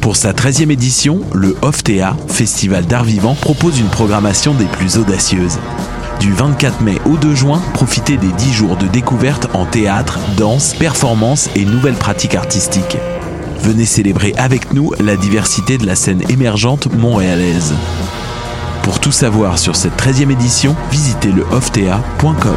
Pour sa 13e édition, le OFTEA, Festival d'art vivant, propose une programmation des plus audacieuses. Du 24 mai au 2 juin, profitez des 10 jours de découverte en théâtre, danse, performance et nouvelles pratiques artistiques. Venez célébrer avec nous la diversité de la scène émergente montréalaise. Pour tout savoir sur cette 13e édition, visitez le oftea.com.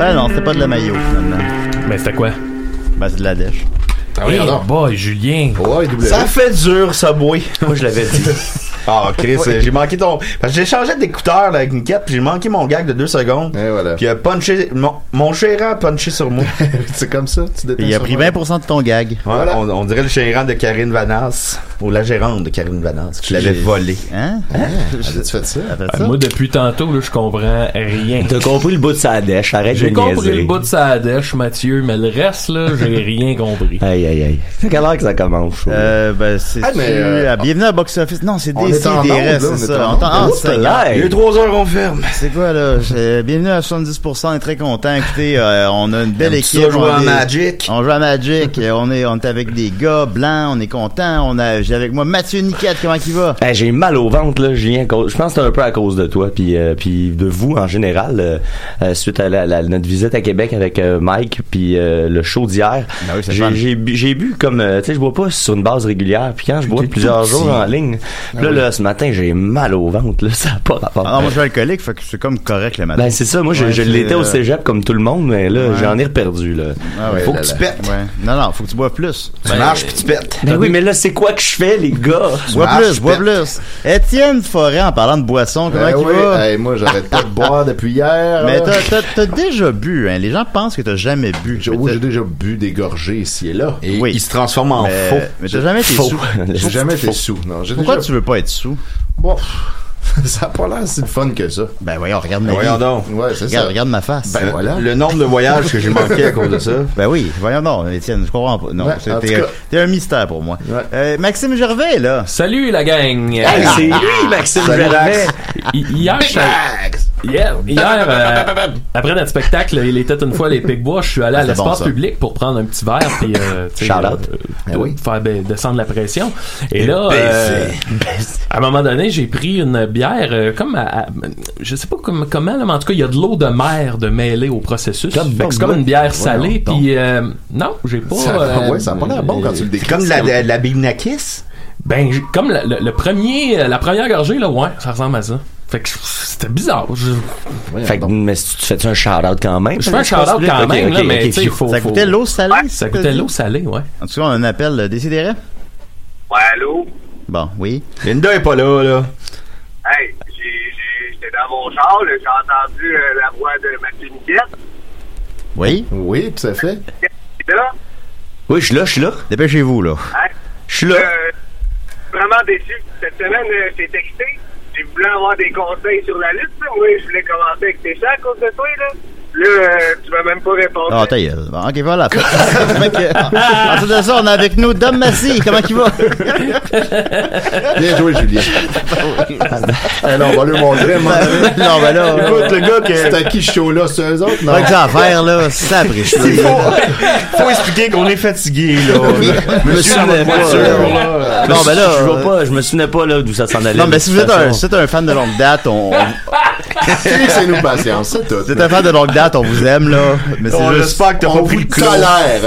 Ben non, c'était pas de la maillot, finalement. Mais c'était quoi? Ben, c'est de la dèche. Ah oui, boy, Julien. Ça fait dur, ça, boy. Moi, je l'avais dit. Ah, Chris, j'ai manqué ton. Parce que j'ai changé d'écouteur là, avec une quête, puis j'ai manqué mon gag de deux secondes. Et voilà. Puis il a punché. Mon, mon gérant a punché sur moi. C'est comme ça, tu il a pris 20% de ton gag. Ouais, on, on dirait le gérant de Karine Vanasse. Ou la gérante de Karine Vanasse. L'avais J'ai- volé. Hein? As-tu fait ça? Ça fait Ah, ça? moi, depuis tantôt, là, je comprends rien. T'as compris le bout de sa dèche, arrête de J'ai compris le bout de sa dèche, Mathieu, mais le reste, là, j'ai rien compris. Aïe, aïe, aïe. C'est quelle heure que ça commence? ça? Euh, ben, c'est Ah, mais, euh, Bienvenue à Box Office. Non, c'est des est en des onde, restes, là, on c'est est ça. On ah, Il est 3 heures, on ferme. C'est quoi, là? C'est- Bienvenue à 70%. On est très content. Écoutez, euh, on a une belle équipe. on à est- Magic? On joue à Magic. on est, on est avec des gars blancs. On est content. On a, j'ai avec moi Mathieu Niquette. Comment il va? Hey, j'ai mal au ventre là, à Je pense que c'est un peu à cause de toi, puis euh, puis de vous en général, euh, euh, suite à la, la- notre visite à Québec avec euh, Mike, puis euh, le show d'hier. Ben oui, c'est j'ai bu, comme, euh, tu sais, je bois pas sur une base régulière, puis quand je bois plusieurs jours en ligne, puis là, là, ce matin, j'ai mal au ventre, là, ça a pas rapport. Ah, non, moi, je suis alcoolique. Fait que c'est comme correct le matin. ben c'est ça, moi je, Ouais, je c'est, l'étais au cégep comme tout le monde, mais là Ouais. j'en ai reperdu là. Ah ouais, Faut là, que tu pètes. Ouais. Non, non, faut que tu bois plus. Tu marches puis tu pètes. Ben oui, mais là c'est quoi que je fais les gars? Bois plus, bois plus. Étienne Forêt, en parlant de boisson, comment Ben il va? hey, moi, j'arrête pas de boire depuis hier. Mais t'as, déjà bu, hein? Les gens pensent que t'as jamais bu. Oui, j'ai déjà bu des gorgées ici et là. Et Oui. il se transforme en faux. mais t'as jamais été Faux. sous. J'ai jamais été sous. Non, Pourquoi tu veux pas être sous? Bon, ça a pas l'air si fun que ça. Ben voyons, regarde ma Voyons vie. donc. Ouais, c'est Regarde, ça. regarde ma face. Ben Ben, voilà. Le nombre de voyages que j'ai manqué à cause de ça. oui, voyons donc, Étienne, je comprends pas. Non, Ouais, t'es un mystère pour moi. Ouais. Euh, Maxime Gervais, là. Salut, la gang! Hey, c'est lui Maxime Gervais. Hi- Hier, j'étais- Hier, hier euh, après notre spectacle, il était une fois les Picbois, je suis allé à C'est l'espace bon, public pour prendre un petit verre puis euh, euh, Eh oui. faire descendre la pression. Et là, euh, à un moment donné, j'ai pris une bière euh, comme à, à- je sais pas comme- comment, là, mais en tout cas, il y a de l'eau de mer de mêlée au processus. Comme c'est comme une bière salée. Puis euh, non, j'ai pas. Ça, ouais, ça a pas l'air bon quand tu le décris. Comme la, la, la. Ben, comme le, le- premier, la première gorgée, là, ouais, ça ressemble à ça. Fait que c'était bizarre. Je, Fait que, donc. mais si tu fais un shout-out quand même? je fais un shout-out quand même, ok, là, mais ok, tu sais, il faut. Ça faut- coûtait l'eau salée? Ça coûtait l'eau salée, ouais. En tout cas, on appelle Décidéré. Ouais, allô? Bon, oui. Linda est pas là, là. Hey, j'étais dans mon char, j'ai entendu euh, la voix de Mathieu Niquette. Oui. Oui, tout à fait. Là, Oui, je suis là, je suis là. Dépêchez-vous, là. hey, Je suis là. euh, vraiment déçu. Cette semaine, euh, j'ai texté. J'ai voulu avoir des conseils sur la lutte. Moi, je voulais commencer avec tes chats à cause de toi, là. Là, euh, tu m'as même pas répondu. Ah, ta gueule. Bon, ok, voilà. Ensuite de ça, on a avec nous Dom Massy. Comment il va? Bien joué, Julien. Alors, on va lui montrer. man. non, ben là. Écoute, le gars, que... c'est à qui ce show-là? C'est eux autres? Non. Pas que ça à faire, là. Ça après, je Il faut, faut expliquer qu'on est fatigué, là. Je me souvenais pas. là. Non, ben là, Je, vois euh, pas, je me souvenais pas là d'où ça s'en allait. Non, mais si vous êtes un, fan de longue date, on, C'est nous patience, c'est tout. si vous êtes un fan de longue date, on vous aime, là. Mais c'est juste, espère que t'as pas pris le c'est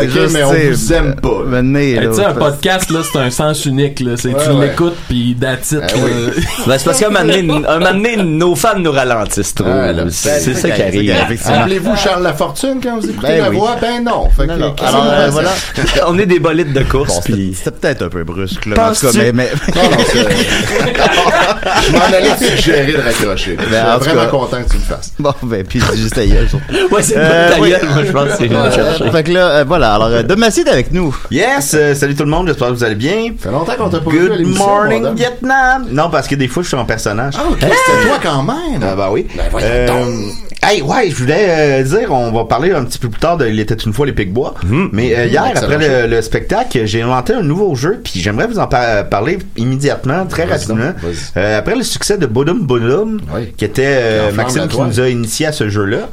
ok, juste, mais on vous aime pas. venez, Hey, là. tu sais, un podcast, là, c'est un sens unique, là. C'est, Ouais, tu ouais. l'écoutes, puis that's it, Ah oui. Ben, c'est parce qu'à un moment donné, un moment donné, nos fans nous ralentissent trop. Ah, là, c'est ça qui arrive. effectivement. Appelez-vous Charles Lafortune quand vous écoutez Ben la oui. voix? Ben non. Alors, euh, vous voilà. On est des bolides de course, puis c'était peut-être un peu brusque, là. mais En tout cas, Penses-tu? mais, Non, non. Je m'en allais te suggérer de raccrocher. Je suis Ben, vraiment cas- content que tu le fasses. bon, ben, puis juste à gueule, surtout. Ouais, c'est une Euh, bonne oui. gueule, moi, je pense que c'est une chercher. Fait que là, euh, voilà. Alors, euh, Dom Massy est avec nous. Yes, euh, salut tout le monde, j'espère que vous allez bien. Ça fait longtemps qu'on t'a pas vu à Good l'émission, morning. Vietnam. Non, parce que des fois je suis en personnage. Ah, ok, c'était toi quand même. Ah bah oui. Ben, voyons Euh, donc. Hey, ouais, je voulais euh, dire, on va parler un petit peu plus tard de Il était une fois les Picbois. Mais euh, hier, Excellent après le, le spectacle, j'ai inventé un nouveau jeu, puis j'aimerais vous en par- parler immédiatement, très rapidement. Euh, après le succès de Bodum Bodum, Oui. qui était euh, Maxime qui nous a initié à ce jeu-là.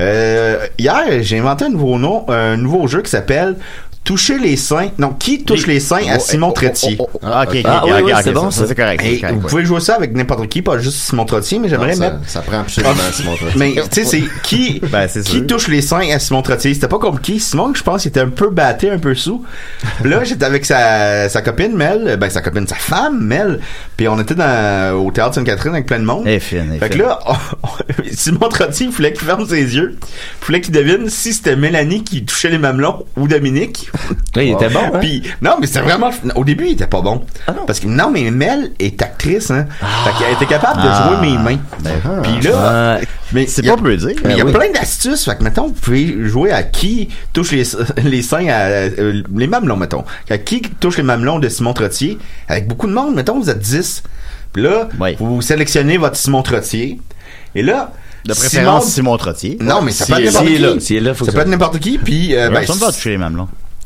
Euh, hier, j'ai inventé un nouveau nom, un nouveau jeu qui s'appelle Toucher les seins. Non, qui touche les seins à Simon Trettier. Ah, ok, ok, Ah, ok, oui, ok, oui, ok, c'est bon. C'est correct. Et c'est correct, vous ouais. pouvez jouer ça avec n'importe qui, pas juste Simon Trottier, mais j'aimerais mettre ça, prend absolument Simon Trottier. mais tu sais, c'est qui Ben, c'est qui touche les seins à Simon Trottier? C'était pas compliqué. Simon, je pense, il était un peu batté, un peu sous. Là, j'étais avec sa, sa copine Mel, ben sa copine, sa femme Mel. Puis on était dans, au théâtre Sainte-Catherine avec plein de monde. Elle est Fait que là, Simon Trottier, il fallait qu'il ferme ses yeux. Il fallait qu'il devine si c'était Mélanie qui touchait les mamelons ou Dominique. Ouais, il était bon, hein? Puis non, mais c'était vraiment au début, il était pas bon. Parce que non, mais Mel est actrice hein. Fait qu'elle était capable de Ah. jouer mes mains. Ben, Puis là. Mais c'est pas peu dire. mais il y a oui. plein d'astuces. Fait que, mettons, vous pouvez jouer à qui touche les, les seins à, euh, les mamelons, mettons. À qui touche les mamelons de Simon Trottier? Avec beaucoup de monde, mettons, vous êtes 10. Puis là, Oui. vous sélectionnez votre Simon Trottier. Et là, De préférence, Simon- Simon Trottier. Non, mais ça Si- peut être n'importe qui. là, ça peut être n'importe qui. Puis, euh, ben,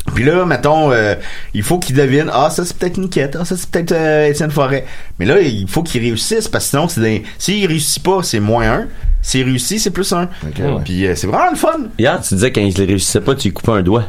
Les puis là, mettons, euh, il faut qu'il devine, ah, ça c'est peut-être Niquette, ah, ça c'est peut-être euh, Étienne Forêt. Mais là, il faut qu'il réussisse, parce que sinon, c'est des... s'il réussit pas, c'est moins un. S'il réussit, c'est plus un. Puis euh, c'est vraiment le fun. Hier, tu disais quand il ne réussissait pas, tu lui coupais un doigt.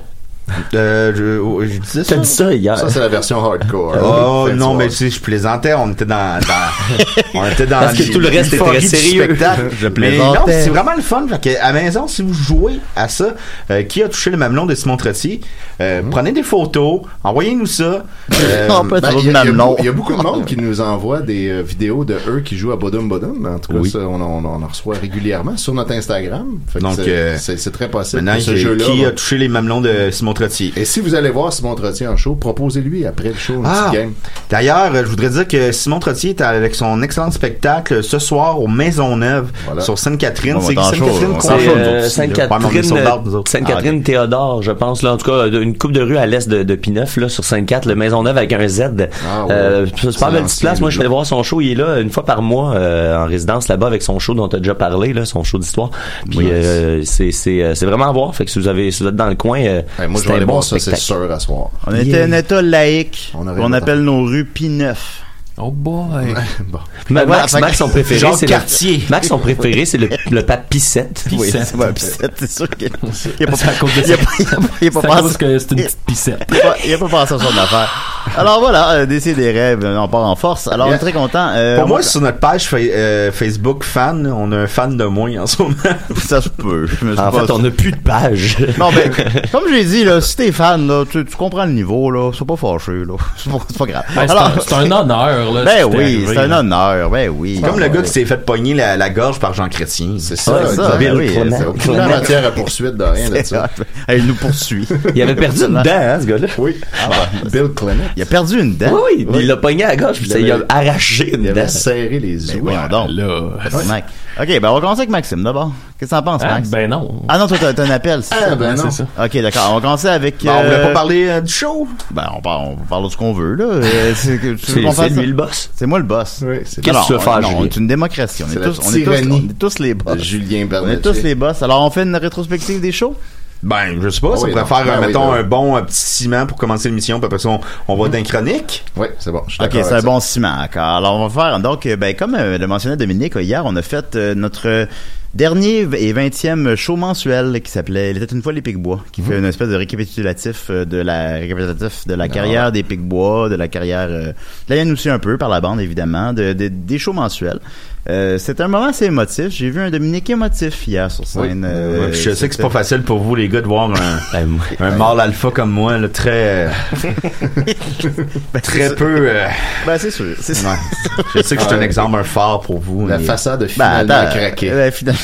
Euh, je, oh, je disais ça? T'as dit ça hier. Ça, c'est la version hardcore. Oh Faites non, mais tu sais, je plaisantais, on était dans, dans on était dans Parce que tout le reste était très sérieux. spectacle. Je mais plaisantais. non, c'est vraiment le fun. Fait que à la maison, si vous jouez à ça, euh, qui a touché le mamelon de Simon Trottier, euh, Hmm. prenez des photos, envoyez-nous ça. Euh, On peut Ben, être Il y, a- il y a mamelon. beaucoup- il y a beaucoup de monde qui nous envoie des euh, vidéos de eux qui jouent à Bodum Bodum. En tout cas, Oui. ça, on, on, on en reçoit régulièrement sur notre Instagram. Fait que Donc, c'est- euh, c'est c'est très possible. Maintenant, ce qui, jeu-là. qui va- a touché les mamelons de Simon Trottier? Et si vous allez voir Simon Trottier en show, proposez-lui après le show une Ah, petite game. d'ailleurs, je voudrais dire que Simon Trottier est avec son excellent spectacle ce soir au Maisonneuve Voilà. sur Sainte-Catherine. C'est Sainte-Catherine euh, Sainte-Catherine, sold out, nous autres. Sainte-Catherine Théodore, je pense là. En tout cas, une coupe de rue à l'est de, de Pineuf, là, sur Sainte-Catherine, le Maisonneuve avec un Z. Ah, ouais. Euh, c'est pas une belle petite place. Moi, je vais voir son show. Il est là une fois par mois euh, en résidence là-bas avec son show dont tu as déjà parlé, là, son show d'histoire. Puis euh, c'est c'est euh, c'est vraiment à voir. Fait que si vous avez si vous êtes dans le coin, euh, Hey, moi, un bon c'est sûr, à soir. On était Yeah. un état laïque. On appelle nos rues P9. Oh boy. bon. Ma- voilà, Max, son préféré, Genre c'est quartier. le, Max, son préféré, c'est le, le pape Pissette. Oui, c'est ouais, Pissette, c'est sûr qu'il il a pas C'est à cause de il ça. pas- il a pas- il a pas C'est à cause pensé- que c'est une petite pissette. Il il a pas pensé à son affaire. Alors voilà, euh, décider des rêves, on part en force. Alors on est très content. Euh, Pour moi, va- sur notre page fa- euh, Facebook fan, on a un fan de moins en ce moment. ça se peut. Je me suis En pas- fait, on n'a plus de page. Non, mais comme je l'ai dit, là, si t'es fan, là, tu, tu comprends le niveau, là, c'est pas fâché, là. C'est pas, c'est pas grave. Ben, c'est un- c'est un honneur, là, Ben oui, c'est un honneur, ben oui. Comme le Ah, gars qui s'est fait pogner la, la gorge par Jean Chrétien. C'est ça, Ouais, ça, ben oui, c'est- Aucune matière à poursuite de rien ça. hot. Elle nous poursuit. Il avait perdu une dent, hein, ce gars-là. Oui. Bill Clement. Il a perdu une dent. Oui, oui, il l'a pogné à la gorge, puis ça, il a arraché une Il dent. avait serré les Ben yeux. voyons donc. Là. Mec. Ok, ben on va commencer avec Maxime d'abord. Qu'est-ce que t'en penses, Ah, Max? ben non. Ah non, toi t'as un appel, c'est Ah, ça? ben non. c'est ça. Ok, d'accord. On va commencer avec. Bon, on voulait euh, pas parler euh, du show. Ben, on parle, on parle de ce qu'on veut, là. Euh, c'est que- tu veux C'est qu'on fasse c'est ça? lui le boss. C'est moi le boss. Oui, Qu'est-ce que tu veux faire, Julien? C'est une démocratie. On est, tous, les boss. Julien On est tous les boss. Alors, on fait une rétrospective des shows? Ben, je sais pas, Ah ça oui, pourrait faire, Ben mettons, oui. un bon euh, petit ciment pour commencer l'émission, puis après ça, on, on va d'un chronique. Oui, c'est bon. Je suis Ok, c'est un bon ciment. d'accord. Alors, on va faire, donc, euh, ben, comme euh, le mentionnait Dominique, hier, on a fait notre dernier et vingtième show mensuel qui s'appelait Il était une fois les Picbois, qui fait une espèce de récapitulatif de la, récapitulatif de la carrière des Picbois, de la carrière, euh, de la aussi un peu, par la bande, évidemment, de, de- des shows mensuels. Euh, c'était un moment assez émotif. J'ai vu un Dominique émotif hier sur scène. euh, je sais que c'est pas facile pour vous, les gars, de voir un, Ben, un mâle alpha comme moi, là, très, euh, très peu, euh, Ben, c'est sûr. C'est ouais. Je sais que je suis un exemple, un phare pour vous. La mais- façade a Ben, finalement attends, craqué. euh, finalement,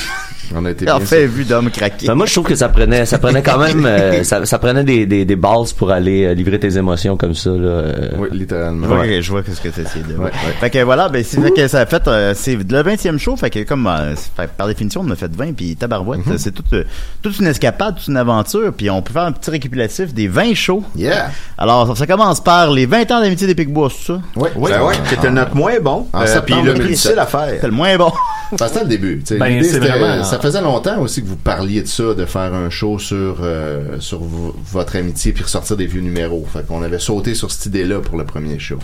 On a été bien enfin vu d'homme craqué. Ben, moi, je trouve que ça prenait, ça prenait quand même, euh, ça, ça prenait des, des, des bases pour aller euh, livrer tes émotions comme ça, là. euh. Oui, littéralement. Je vois, que- je vois que ce que tu essayé de. Ouais, ouais. Fait que voilà, ben c'est fait que ça a fait euh, c'est le 20e show, fait que comme euh, fait- par définition on a fait 20 puis tabarouette, Mm-hmm. c'est toute toute une escapade, toute une aventure, puis on peut faire un petit récapitulatif des 20 shows. Yeah. Alors ça commence par les 20 ans d'amitié des Picbois, c'est ça? Oui, oui. Ben ouais, qui était notre moins bon. Euh, puis le plus 2017. difficile à faire. C'est le moins bon. Ben, c'était le début. Ben, c'est c'était- vraiment- Ça faisait longtemps aussi que vous parliez de ça, de faire un show sur euh, sur vo- votre amitié puis ressortir des vieux numéros. Fait qu'on avait sauté sur cette idée-là pour le premier show.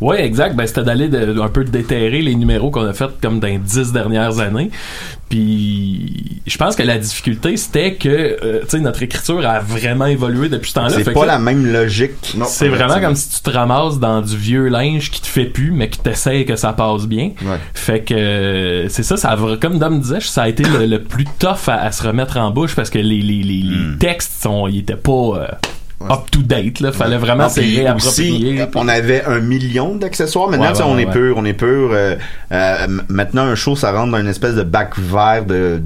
Ouais, exact. Ben, c'était d'aller un peu déterrer les numéros qu'on a fait comme dans les dix dernières années. Puis, je pense que la difficulté, c'était que, euh, tu sais, notre écriture a vraiment évolué depuis ce temps-là. C'est pas la même logique. Non, C'est vraiment comme si tu te ramasses dans du vieux linge qui te fait plus, mais qui t'essaye que ça passe bien. Ouais. Fait que euh, c'est ça, ça a, comme Dom disait, ça a été le, le plus tough à, à se remettre en bouche parce que les, les, les, les textes sont, ils étaient pas euh, up to date. Là, fallait vraiment se puis réapproprier. aussi, on avait un million d'accessoires. Maintenant, Ouais, on est pur, on est pur. euh, euh, maintenant, un show, ça rentre dans une espèce de bac vert de,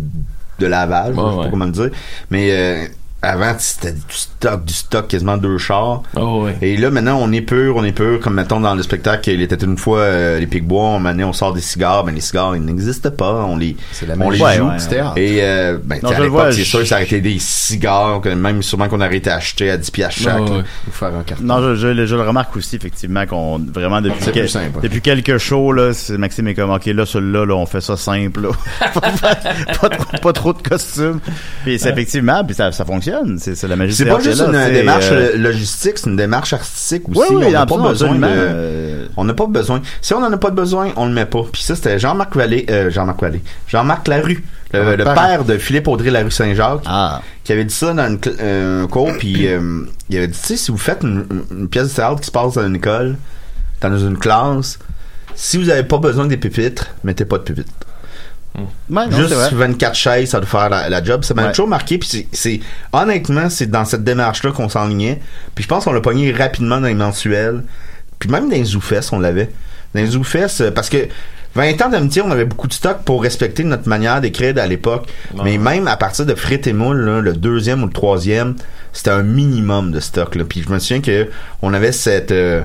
de lavage. Je sais pas comment le dire. Mais euh, avant, c'était stock, du stock, quasiment deux chars. Oh, ouais. Et là, maintenant, on est pur, on est pur. Comme, mettons, dans le spectacle, il était une fois euh, les Picbois, on, maintenant, on sort des cigares. Ben, les cigares, ils n'existent pas. On les, C'est la on les Ouais, joue. ouais. Et, euh, ben, Non, à l'époque, c'est sûr, ça aurait été des cigares, même sûrement qu'on aurait été acheté à 10 piastres chaque. Ouais. Faut faire un carton. Non, je, je, le- je le remarque aussi effectivement qu'on vraiment depuis quel- simple, depuis quelques shows là, c'est Maxime est comme ok là celui-là là on fait ça simple là. pas, trop, pas trop de costumes. Puis c'est effectivement puis ça, ça fonctionne, c'est la magie C'est du pas théâtre juste est une c'est, démarche euh, logistique, c'est une démarche artistique aussi. Oui, oui, on n'a pas besoin de... euh, On n'a pas besoin. Si on n'en a pas besoin, on le met pas. Puis ça, c'était Jean-Marc Vallée, euh, Jean-Marc Vallée, Jean-Marc Larue, le, Ah, le père de Philippe Audrey Larue Saint-Jacques, Ah, qui avait dit ça dans une euh, un cours. Puis euh, il avait dit, tu sais, si vous faites une, une pièce de théâtre qui se passe dans une école, dans une classe, si vous n'avez pas besoin des pupitres, mettez pas de pupitres. Ouais, non, Juste c'est vrai. 24 chaises, ça doit faire la, la job. Ça m'a Ouais. toujours marqué. Puis c'est- honnêtement, c'est dans cette démarche-là qu'on s'enlignait. Puis je pense qu'on l'a pogné rapidement dans les mensuels. Puis même dans les Zoufest, on l'avait. Dans les Zoufest, euh, parce que 20 ans d'amitié, on avait beaucoup de stock pour respecter notre manière d'écrire à l'époque. Mais même à partir de Frites et Moule, là, le deuxième ou le troisième, c'était un minimum de stock. Là. Puis je me souviens que on avait cette euh,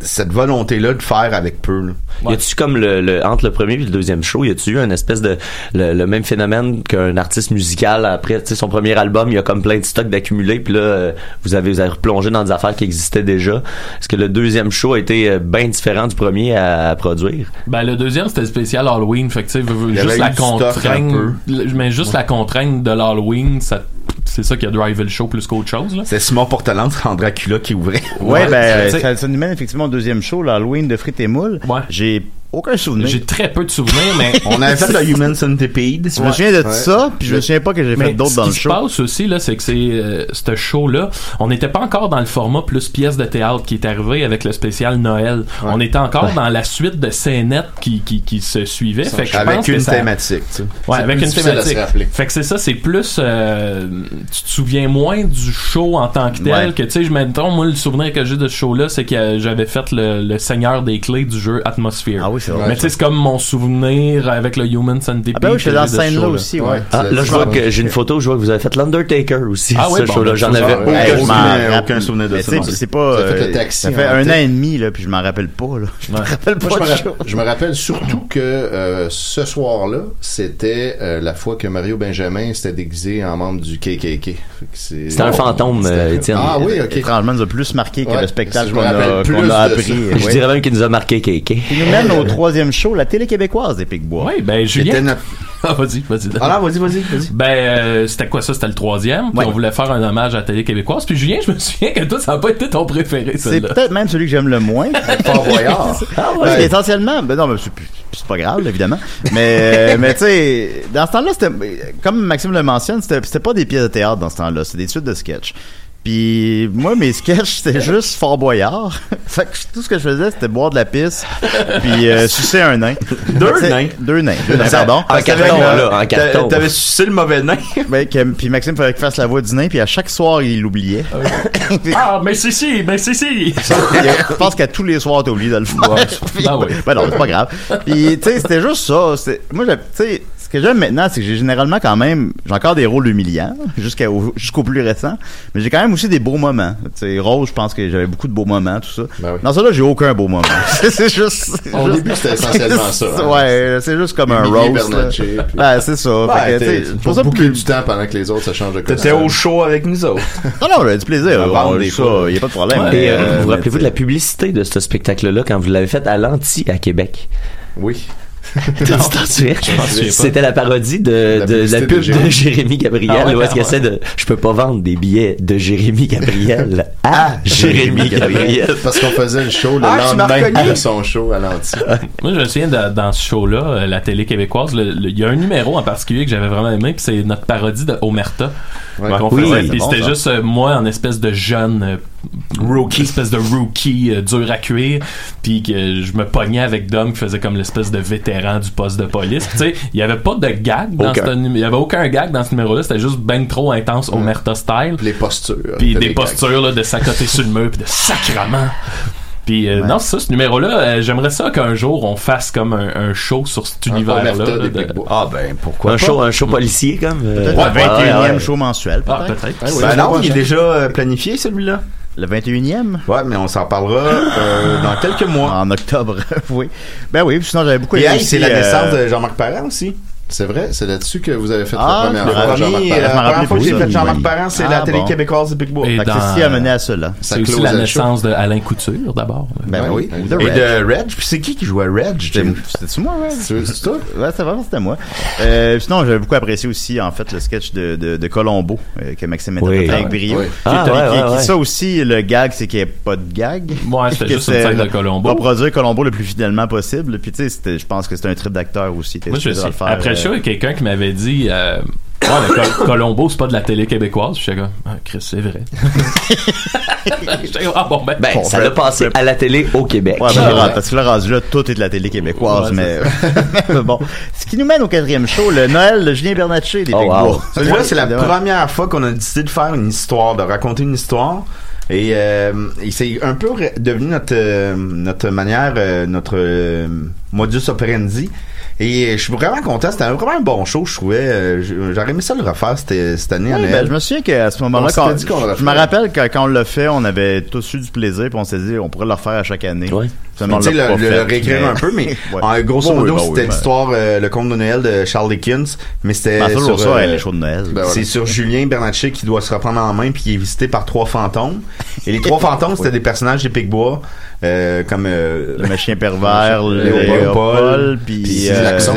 cette volonté-là de faire avec peu. là. Y a-tu comme le, le- entre le premier et le deuxième show, y a-tu eu un espèce de le, le même phénomène qu'un artiste musical après tu sais son premier album, il y a comme plein de stocks d'accumulés puis là euh, vous avez vous avez replongé dans des affaires qui existaient déjà. Est-ce que le deuxième show a été euh, bien différent du premier à, à produire? Ben le deuxième c'était spécial Halloween, fait que tu sais juste la contrainte, mais juste la contrainte de l'Halloween, ça c'est ça qui a drivé le show plus qu'autre chose. là. C'est Simon Portelance en Dracula qui ouvrait. Ouais, ben, tu sais- ça, ça nous mène effectivement au deuxième show, l'Halloween de frites et moules. J'ai aucun souvenir. J'ai très peu de souvenirs, mais On avait fait le Human Centipede. Je me souviens de ça, puis je me souviens pas que j'ai fait d'autres ce dans qui le se show. passe aussi là, c'est que c'est euh, ce show-là, on n'était pas encore dans le format plus pièce de théâtre qui est arrivé avec le spécial Noël. On était encore Ouais. dans la suite de scénettes qui, qui, qui se suivaient. Fait que je Avec que une ça- thématique, tu sais. Avec une se thématique. Fait que c'est ça, c'est plus euh, tu te souviens moins du show en tant que tel que tu sais, je mettons moi le souvenir que j'ai de ce show là, c'est que j'avais fait le, le Seigneur des clés du jeu Atmosphere. Ah oui, c'est vrai. Mais tu sais, c'est comme mon souvenir avec le Human Centipede. Ah ben oui, j'étais que dans cette scène-là aussi, ouais. Ah, là, je vois que j'ai une photo, je vois que vous avez fait l'Undertaker aussi, Ah ouais, ce show-là. ben, J'en ça, avais ça, aucun je souvenir. rappelle- aucun souvenir de ça, c'est pas. Avez fait euh, le taxi Ça fait en un an et demi, là, puis je m'en rappelle pas, là. Je me rappelle pas je, me rappelle, show. je me rappelle surtout que euh, ce soir-là, c'était euh, la fois que Mario Benjamin s'était déguisé en membre du KKK. C'était un fantôme, Étienne. Ah oui, ok. Étrangement, nous a plus marqué que le spectacle je qu'on a, ça. appris. Je dirais même qu'il nous a marqué KK. Qui nous mène au troisième show, la télé québécoise des Picbois. Oui, ben Julien. notre... Ah, vas-y, vas-y. Ah non, vas-y, vas-y, vas-y. Ben, euh, c'était quoi ça? C'était le troisième. Puis Ouais. on voulait faire un hommage à la télé québécoise. Puis Julien, je me souviens que toi, ça n'a pas été ton préféré, C'est peut-être même celui que j'aime le moins. Fort Boyard. Parce qu'essentiellement, ben non, mais c'est, pas grave, évidemment. Mais, mais tu sais, dans ce temps-là, c'était, comme Maxime le mentionne, c'était, c'était pas des pièces de théâtre dans ce temps-là, c'était des suites de sketchs. Puis moi, mes sketchs, c'était juste Fort Boyard. fait que tout ce que je faisais, c'était boire de la pisse, puis euh, sucer un nain. Deux nains? Deux nains. Deux nains, pardon. En carton, là, en carton. T'avais sucé le mauvais nain. Ben, que- puis Maxime fallait qu'il fasse la voix du nain, puis à chaque soir, il l'oubliait. Ah, mais c'est si, mais c'est si. je pense qu'à tous les soirs, t'as oublié de le faire. Ah oui. Ben non, c'est pas grave. Puis, tu sais, c'était juste ça. Moi, tu sais, que j'aime maintenant, c'est que j'ai généralement quand même, j'ai encore des rôles humiliants, jusqu'au plus récent, mais j'ai quand même aussi des beaux moments. Tu sais, Rose, je pense que j'avais beaucoup de beaux moments, tout ça. Ben oui. Dans ça, là, j'ai aucun beau moment. c'est juste. Au début, c'était essentiellement ça, hein. Ouais, c'est juste comme un roast. puis- Ouais, c'est ça. Ouais, Fait que, pour ça boucler du temps pendant que les autres se changent de. T'étais au show avec nous autres. Non, non, j'avais du plaisir. On parle On- des ça, fois. y a pas de problème. Et mais, euh, euh, vous rappelez-vous de la publicité de ce spectacle-là quand vous l'avez fait à l'anti à Québec? Oui. C'était la parodie de, La de, pub de Jérémy. Jérémy Gabriel, Ah ouais, où est-ce qu'il ah essaie de, je peux pas vendre des billets de Jérémy Gabriel à Jérémy Gabriel. Parce qu'on faisait le show le Ah, lendemain de son show à l'anti. Moi, je me souviens de- dans ce show-là, euh, la télé québécoise, il y a un numéro en particulier que j'avais vraiment aimé, puis c'est notre parodie de Omerta. Qu'on Oui, puis c'était juste euh, moi en espèce de jeune euh, rookie, espèce de rookie euh, dur à cuire, puis que je me pognais avec Dom qui faisait comme l'espèce de vétéran du poste de police. Tu sais, il y avait pas de gag dans Aucun. ce il y avait aucun gag dans ce numéro-là, c'était juste ben trop intense Omerta style. Les postures. Puis des postures là, de s'accoter sur le mur puis de sacrement. Puis euh, Ouais. non, c'est ça, ce numéro-là, euh, j'aimerais ça qu'un jour on fasse comme un, un show sur cet Un univers-là. De-. Ah, ben, pourquoi Un pas? show, un show policier comme. euh, ouais, le 21e ouais, ouais. show mensuel, Ah, peut-être. peut-être. Ah oui, Ben c'est non, il est déjà euh, planifié celui-là. Le 21e? Ouais, mais on s'en parlera euh, dans quelques mois. En octobre, oui. Ben oui, puis sinon j'avais beaucoup Et aimé c'est la euh, naissance de Jean-Marc Parent aussi. C'est vrai, c'est là-dessus que vous avez fait Ah, la le première fois. Premier, euh, la première fois que j'ai fait Jean-Marc. Parent, c'est Ah, la télé bon. québécoise de. Et Fait que dans- ceci a mené à cela. C'est aussi la naissance de Alain Couture d'abord. Ben oui, Et Red. de Reg. Puis c'est qui qui jouait Reg? C'était- C'était-tu moi, Red? C'est c'est toi? Ouais, c'est vraiment, c'était moi. Euh, sinon, j'avais beaucoup apprécié aussi, en fait, le sketch de, Colombo, euh, que Maxime interprétait Ah avec brio. Ah. Ça aussi, le gag, c'est qu'il n'y ait pas de gag. Ouais, c'était juste une c'est scène de Colombo. Reproduire Colombo le plus fidèlement possible. Puis, tu sais, je pense que c'était un trip d'acteur aussi. T'es Moi, je supposé sais. le faire, Après euh, show, il y a quelqu'un qui m'avait dit euh, Ouais, mais Col- Colombo, c'est pas de la télé québécoise. J'étais comme Ah, Chris, c'est vrai. J'étais comme, Ah bon, ben. Ben, Bon, ça l'a passé à la télé au Québec. Ouais, ben, Ah, ouais. parce que là, rendu là, tout est de la télé québécoise, Ouais, mais, bon. Ce qui nous mène au quatrième show, le Noël de Julien Bernatchez des Oh, wow. Celui-là, c'est la Ouais. première fois qu'on a décidé de faire une histoire, de raconter une histoire. Et, euh, et c'est un peu devenu notre euh, notre manière, euh, notre euh, modus operandi. Et je suis vraiment content. C'était un- vraiment un bon show, je trouvais. Euh, J'aurais aimé ça le refaire cette, cette année ben, je me souviens qu'à ce moment-là, quand, dit qu'on le je me rappelle que quand on l'a fait, on avait tous eu du plaisir, puis on s'est dit, on pourrait le refaire à chaque année. Ouais. Sais, l'a le, le réécrire mais- un peu, mais Ouais. en gros Oui, modo, oui, ben oui, c'était ben- l'histoire, euh, le conte de Noël de Charles Dickens, mais c'était Ben, toujours sur, ça, euh, de Noël. Ben, voilà. c'est sur Julien Bernatchez qui doit se reprendre en main puis qui est visité par trois fantômes. Et les trois fantômes, c'était des personnages des Picbois, euh, comme euh, Le machin pervers, le Léopold, puis euh, Klaxon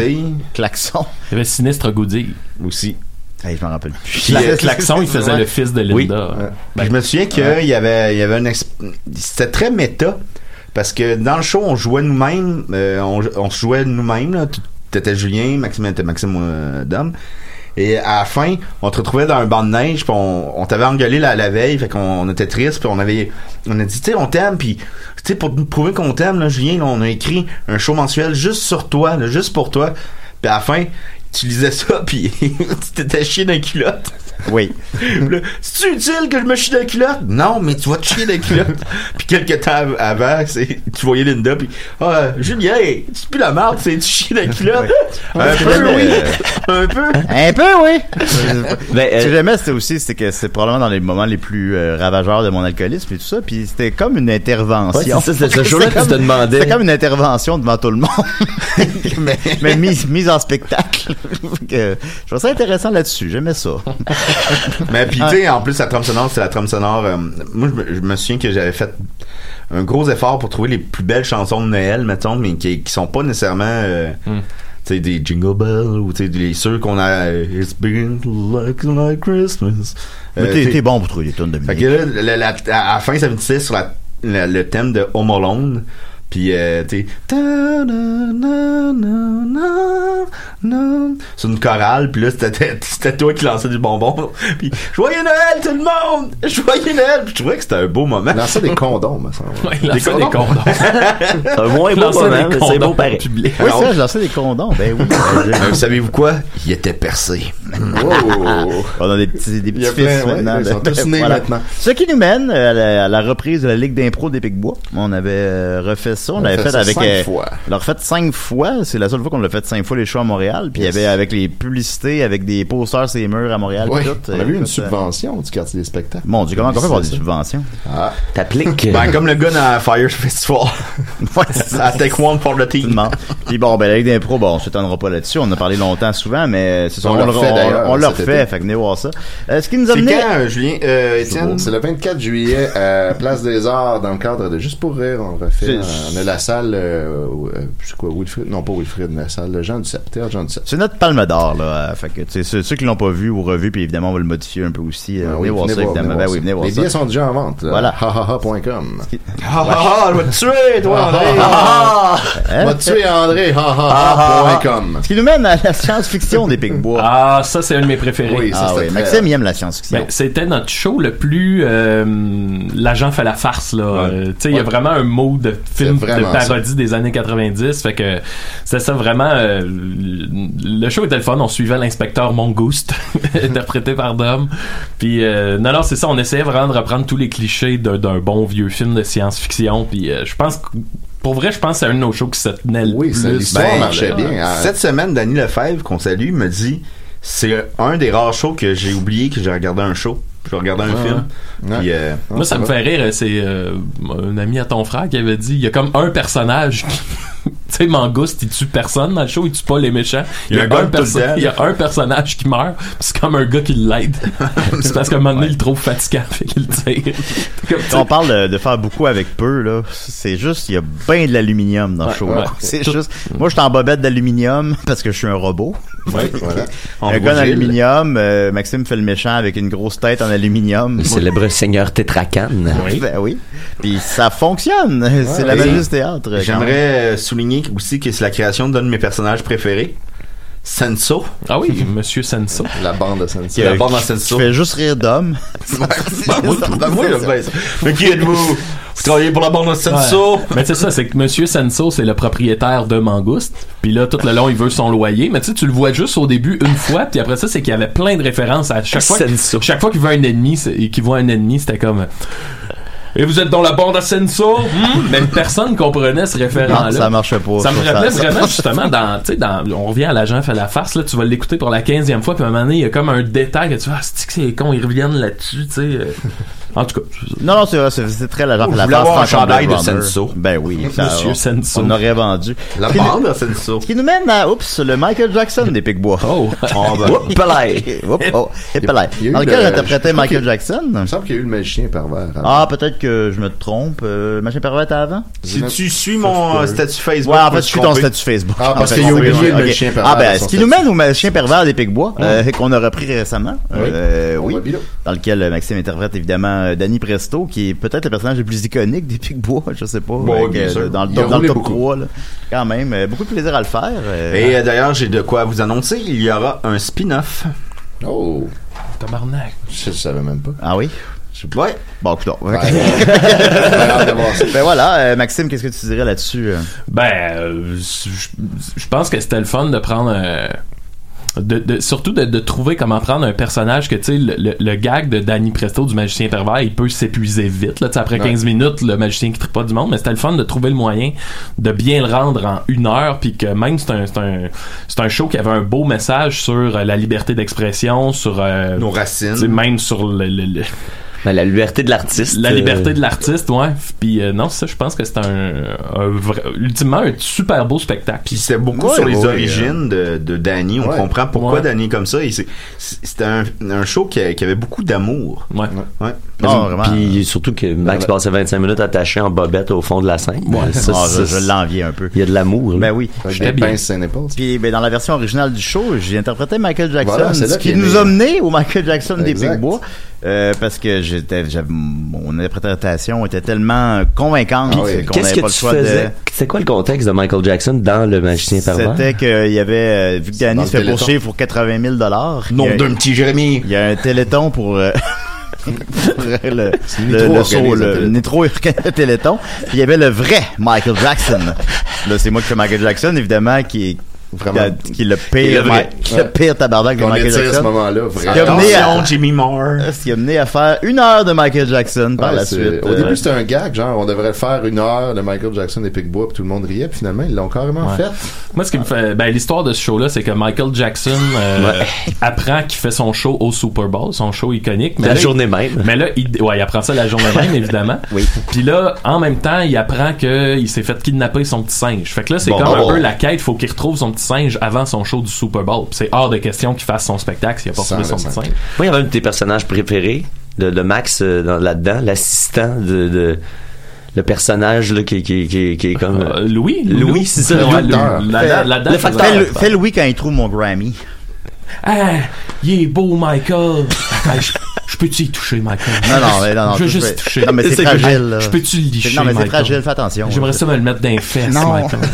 Klaxon. Il y avait Sinistre Goody. aussi. je m'en rappelle plus. Klaxon, il faisait le fils de Oui. Linda. Je me souviens qu'il Ouais. y avait, il y avait c'était très méta parce que dans le show on jouait nous-mêmes, euh, on, se jouait nous-mêmes. T'étais Julien, Maxime était Maxime euh, Dom. Et à la fin, on te retrouvait dans un banc de neige, puis on, t'avait engueulé la, la veille, fait qu'on on était triste, puis on avait, on a dit, tu sais, on t'aime, puis tu pour nous prouver qu'on t'aime, là, Julien, là, on a écrit un show mensuel juste sur toi, là, juste pour toi. Puis à la fin, tu lisais ça, puis tu t'étais chié dans les culottes. Oui. C'est utile que je me chie dans la culotte? Non, mais tu vas te chier dans la culotte. puis quelques temps av- avant, c'est, tu voyais Linda, puis ah, Julien, c'est plus la marde, c'est tu chies dans la culotte. Un peu, oui. Un peu. Un peu, oui. Ben, Ce que euh, j'aimais, c'était aussi, c'était que c'est probablement dans les moments les plus euh, ravageurs de mon alcoolisme et tout ça. Puis c'était comme une intervention. Ouais, c'est ça, ce show-là que tu te comme- demandais. C'était comme une intervention devant tout le monde. mais mais mise, mise en spectacle. Que je trouve ça intéressant là-dessus. J'aimais ça. Mais puis tu sais, en plus la trame sonore, c'est la trame sonore. euh, moi, je me, je me souviens que j'avais fait un gros effort pour trouver les plus belles chansons de Noël, mettons, mais qui, qui sont pas nécessairement. euh, Tu sais, des Jingle Bells ou tu sais, des ceux qu'on a. euh, It's been like, like Christmas. Mais Euh, t'es t'sais- t'es bon pour trouver les tunes de Fait que musique. là, la- la- à la fin, ça finissait sur la, la- le thème de Home Alone. Puis, euh, tu c'est une chorale. Puis là, c'était toi qui lançais du bonbon. Puis, Joyeux Noël, tout le monde! Joyeux Noël! Puis je trouvais que c'était un beau moment. Lançait des condoms, me semble. Ouais, il lançait des condoms? c'est un moins beau moment, c'est beau pareil. publics. Oui, ça, je lançais des condoms. Ben oui. Euh, Savez-vous quoi? Il était percé. Wow. On a des petits, des Il petits fils plein, ouais, maintenant. ils sont tous nés maintenant. Ce qui nous mène euh, à la, à la reprise de la Ligue d'impro des Picbois. On avait euh, refait ça. On, On l'avait fait fait, avec. cinq euh, fois. On l'a refait cinq fois. C'est la seule fois qu'on l'a fait cinq fois les shows à Montréal. Puis il Yes. y avait avec les publicités, avec des posters sur les murs à Montréal. Oui, tout, on a euh, eu une écoute, subvention du quartier des spectacles. Mon Dieu, comment on fait pour avoir des subventions? Ah, T'appliques. Ben, comme le gars dans Fire Festival. Ouais, one for the team. Puis bon, ben la Ligue d'impro, bon, on s'étonnera pas là-dessus. On en a parlé longtemps, souvent, mais c'est ça. On On, le le refait, d'ailleurs, on, on le cet refait. été. Fait que venez voir ça. Euh, ce qui nous a C'est mené. quand, euh, Julien, euh, Étienne? C'est le 24 juillet à Place des Arts dans le cadre de Juste pour rire. On le refait. C'est- On a la salle, euh, euh, je sais quoi, Wilfrid, non pas Wilfrid, la salle Jean Duceppe, théâtre Jean Duceppe. C'est notre palme d'or, là. Euh, Fait que, tu sais, ceux, qui l'ont pas vu ou revu, puis évidemment, on va le modifier un peu aussi. Euh, Ah venez oui, voir ça, venez voir, évidemment. venez Ben voir oui, ça. venez voir Les ça. billets sont déjà en vente. Voilà. hahaha.com. Ah, ah, ah, je vais te tuer, toi, André. Hein? Va tuer André, hahaha.com. Ce qui nous mène à la science-fiction des Picbois. Ah, ça, c'est un de mes préférés. Oui, ça Ah oui, Maxime, il aime la science-fiction. Ben, c'était notre show le plus l'agent fait la farce là. Tu sais, il y a vraiment un mot de film C'est de vraiment parodie des années 90, fait que c'était ça vraiment euh, le show était le fun, on suivait l'inspecteur Mongouste interprété par Dom. Puis euh, non non, c'est ça, on essayait vraiment de reprendre tous les clichés d'un bon vieux film de science-fiction puis euh, je pense que pour vrai, je pense que c'est un de nos shows qui se tenait le Oui, plus. l'histoire Ben, marchait bien. hein. Cette semaine, Danny Lefebvre, qu'on salue, me dit c'est un des rares shows que j'ai oublié que j'ai regardé un show. Je regardais un film. ouais. Puis, euh, Moi, ça me fait rire. C'est euh, un ami à ton frère qui avait dit il y a comme un personnage qui. Tu sais, Mangouste, il tue personne dans le show, il tue pas les méchants? Il y a, un, gun tout le perso- temps. il y a un personnage qui meurt, pis c'est comme un gars qui l'aide. c'est parce qu'à un moment donné, il le trouve fatigant, fait qu'il tire. Comme, on parle de, de faire beaucoup avec peu, là, c'est juste, il y a bien de l'aluminium dans le show. ouais. là. C'est Tout- juste, moi, je suis en bobette d'aluminium parce que je suis un robot. Ouais, voilà. En un gun en rouge, aluminium, euh, Maxime fait le méchant avec une grosse tête en aluminium. Le célèbre seigneur Tétracane. Oui. Ben oui. Puis ça fonctionne. c'est la magie du théâtre. J'aimerais euh, souligner aussi que c'est la création d'un de mes personnages préférés, Senso. Ah oui, Monsieur Senso. La bande de Senso. Qui, La bande en Senso. qui fait juste rire d'homme. Mais qui êtes-vous? Vous travaillez pour la bande en Senso? Ouais. Mais c'est ça, c'est que Monsieur Senso, c'est le propriétaire de Mangouste. Puis là, tout le long, il veut son loyer. Mais tu sais, tu le vois juste au début une fois. Puis après ça, c'est qu'il y avait plein de références à chaque fois. Senso. Chaque fois qu'il voit un ennemi, et qu'il voit un ennemi, c'était comme. Et vous êtes dans la bande à Senso? Hmm? Mais personne comprenait ce référent-là. Ça marchait pas. Ça me rappelait ça- vraiment justement dans, tu sais, dans, on revient à l'agent fait la farce, là, tu vas l'écouter pour la 15e fois, puis à un moment donné, il y a comme un détail que tu vois, ah, c'est que c'est con, ils reviennent là-dessus, tu sais. euh. En tout cas. Non, non, c'est vrai, c'est très la Vous la voulez face avoir un chandail de. Senso. Ben oui. ça, Monsieur on, Senso. On aurait vendu. La bande en Senso. Ce qui nous mène à, oups, le Michael Jackson des Picbois. Oh! Oh, ben, Oups, oh, Dans lequel le- j'interprétais Michael Jackson? Il me semble qu'il y a eu le magicien pervers. hein. Ah, peut-être que je me trompe. Euh, Machin Pervers à avant? Si tu suis mon euh, statut Facebook, Ouais, en fait, je suis ton statut Facebook. Ah, parce qu'il a oui, oublié le chien pervers Ah, dans ben, ce qui nous mène au Machin Pervers des Picbois, euh, qu'on a repris récemment. Oui. Dans lequel Maxime interprète évidemment Danny Presto, qui est peut-être le personnage le plus iconique des Picbois, je sais pas. Dans le a top, dans le roulé top beaucoup. 3, là. Quand même. beaucoup de plaisir à le faire. Et d'ailleurs, j'ai de quoi vous annoncer. Il y aura un spin-off. Oh. Tabarnak. Je savais même pas. Ah oui? Ouais. Bon, écoute. Ouais. ben voilà, euh, Maxime, qu'est-ce que tu dirais là-dessus? euh? Ben, euh, je je pense que c'était le fun de prendre un- de, de- surtout de, de trouver comment prendre un personnage que tu sais le, le- le gag de Danny Presto du magicien pervers il peut s'épuiser vite là après Ouais. 15 minutes le magicien qui tripe pas du monde mais c'était le fun de trouver le moyen de bien le rendre en une heure puis que même c'est un c'est un c'est un show qui avait un beau message sur euh, la liberté d'expression sur euh, Nos racines. même sur le, le- le- Ben, la liberté de l'artiste. la euh, liberté de l'artiste ouais puis euh, non ça je pense que c'est un, un vrai- ultimement un super beau spectacle Puis c'est beaucoup Ouais, sur les ouais, origines de, de Danny. On Ouais. comprend pourquoi Ouais. Danny est comme ça. C'était un, un show qui, a- qui avait beaucoup d'amour. ouais Ouais. Non, vraiment. Puis surtout que Max passait 25 minutes attaché en bobette au fond de la scène. Ouais, Ça, Ah, je, ça, je l'enviais un peu. Il y a de l'amour. Ben oui. J'étais bien. Puis ben, dans la version originale du show, j'ai interprété Michael Jackson, Voilà, ce qui nous a mené au Michael Jackson des Exact. Pigbois. Euh, parce que j'étais, j'avais, mon interprétation était tellement convaincante Ah oui. qu'on Qu'est-ce n'avait que pas le tu choix faisais? de. C'est quoi le contexte de Michael Jackson dans Le Magicien Pervers? C'était qu'il y avait, euh, vu que Danny se fait poursuivre pour 80 000 dollars. Nom d'un petit Jérémy. Il y a un téléthon pour, euh, pour le, le, Nitro le, saut, le téléthon. Nitro téléthon. Puis il y avait le vrai Michael Jackson. Là, c'est moi qui fais Michael Jackson, évidemment, qui est, Vraiment. qui est le pire, le vrai. qui est le pire tabarnak de On Michael étire ce Jackson. moment-là, qui a mené vraiment. à, Jimmy Moore. ce qui a mené à faire une heure de Michael Jackson par Ouais, la suite. Au Euh, début, c'était un gag, genre, on devrait faire une heure de Michael Jackson et Picbois, puis tout le monde riait, puis finalement, ils l'ont carrément Ouais. fait. Moi, ce qui me fait, ben, l'histoire de ce show-là, c'est que Michael Jackson euh, apprend qu'il fait son show au Super Bowl, son show iconique. Mais La là, journée il- même. Mais là, il, ouais, il apprend ça la journée même, évidemment. Oui. Puis là, en même temps, il apprend qu'il s'est fait kidnapper son petit singe. Fait que là, c'est Bon, comme un bon. peu la quête. Faut qu'il retrouve son petit singe avant son show du Super Bowl. C'est hors de question qu'il fasse son spectacle s'il a pas Sans retrouvé son le petit singe. Moi, il y avait un de tes personnages préférés, de, de Max euh, dans- là-dedans, l'assistant de, de- le personnage là, qui, qui, qui, qui est comme Euh, Louis? Louis, c'est ça, le Fais- là-dedans, le je facteur. faisais- Fais, le- fais Louis quand il trouve mon Grammy. Ah, il est beau, Michael. Je, peux-tu y toucher, Michael? Non, non, mais non, non, Je veux juste toucher. Non, mais c'est C'est- fragile. Je peux-tu le licher, Non, mais c'est fragile, fais attention. J'aimerais ça me le mettre dans les fesses, Non. Michael.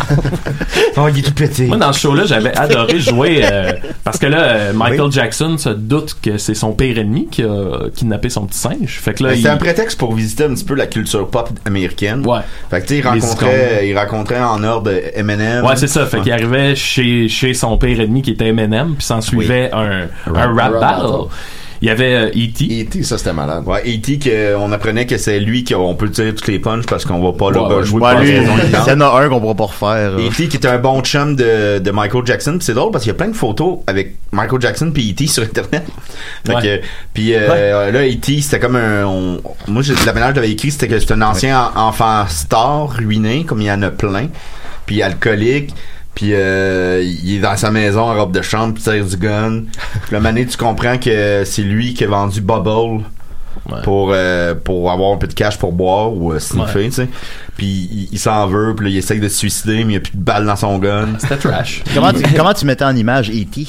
Oh, il est tout pété. Moi, dans ce show-là, j'avais adoré jouer euh, parce que là, euh, Michael Oui. Jackson se doute que c'est son pire ennemi qui a kidnappé son petit singe. Fait que là, il... C'était un prétexte pour visiter un petit peu la culture pop américaine. Ouais. Fait que tu sais, il rencontrait, il rencontrait en ordre Eminem. Ouais, c'est ça. Fait qu'il arrivait chez, chez son pire ennemi qui était Eminem, puis s'en suivait un, un rap rap battle. battle. Il y avait euh, E.T. E.T., ça, c'était malade. Ouais, E.T., que, on apprenait que c'est lui qu'on peut tirer toutes les punches parce qu'on va pas le Ouais, ouais, jouer Ouais, pour lui, les raisons s'il y en a un qu'on pourra pas refaire. euh. E.T. qui était un bon chum de, de Michael Jackson. C'est drôle parce qu'il y a plein de photos avec Michael Jackson puis E.T. sur Internet. Fait Ouais. que, puis euh, là, E.T. c'était comme un... on- moi, j'ai- la manière que j'avais écrit, c'était que c'était un ancien en- enfant star, ruiné, comme il y en a plein. Puis alcoolique. Puis euh, il est dans sa maison en robe de chambre, puis tire du gun. Puis la manée, tu comprends que c'est lui qui a vendu Bubble Ouais. pour euh, pour avoir un peu de cash pour boire ou euh, sniffer, Ouais. tu sais. Puis il, il s'en veut, puis là, il essaye de se suicider, mais il n'y a plus de balles dans son gun. C'était trash. Comment, tu, comment tu mettais en image E.T.?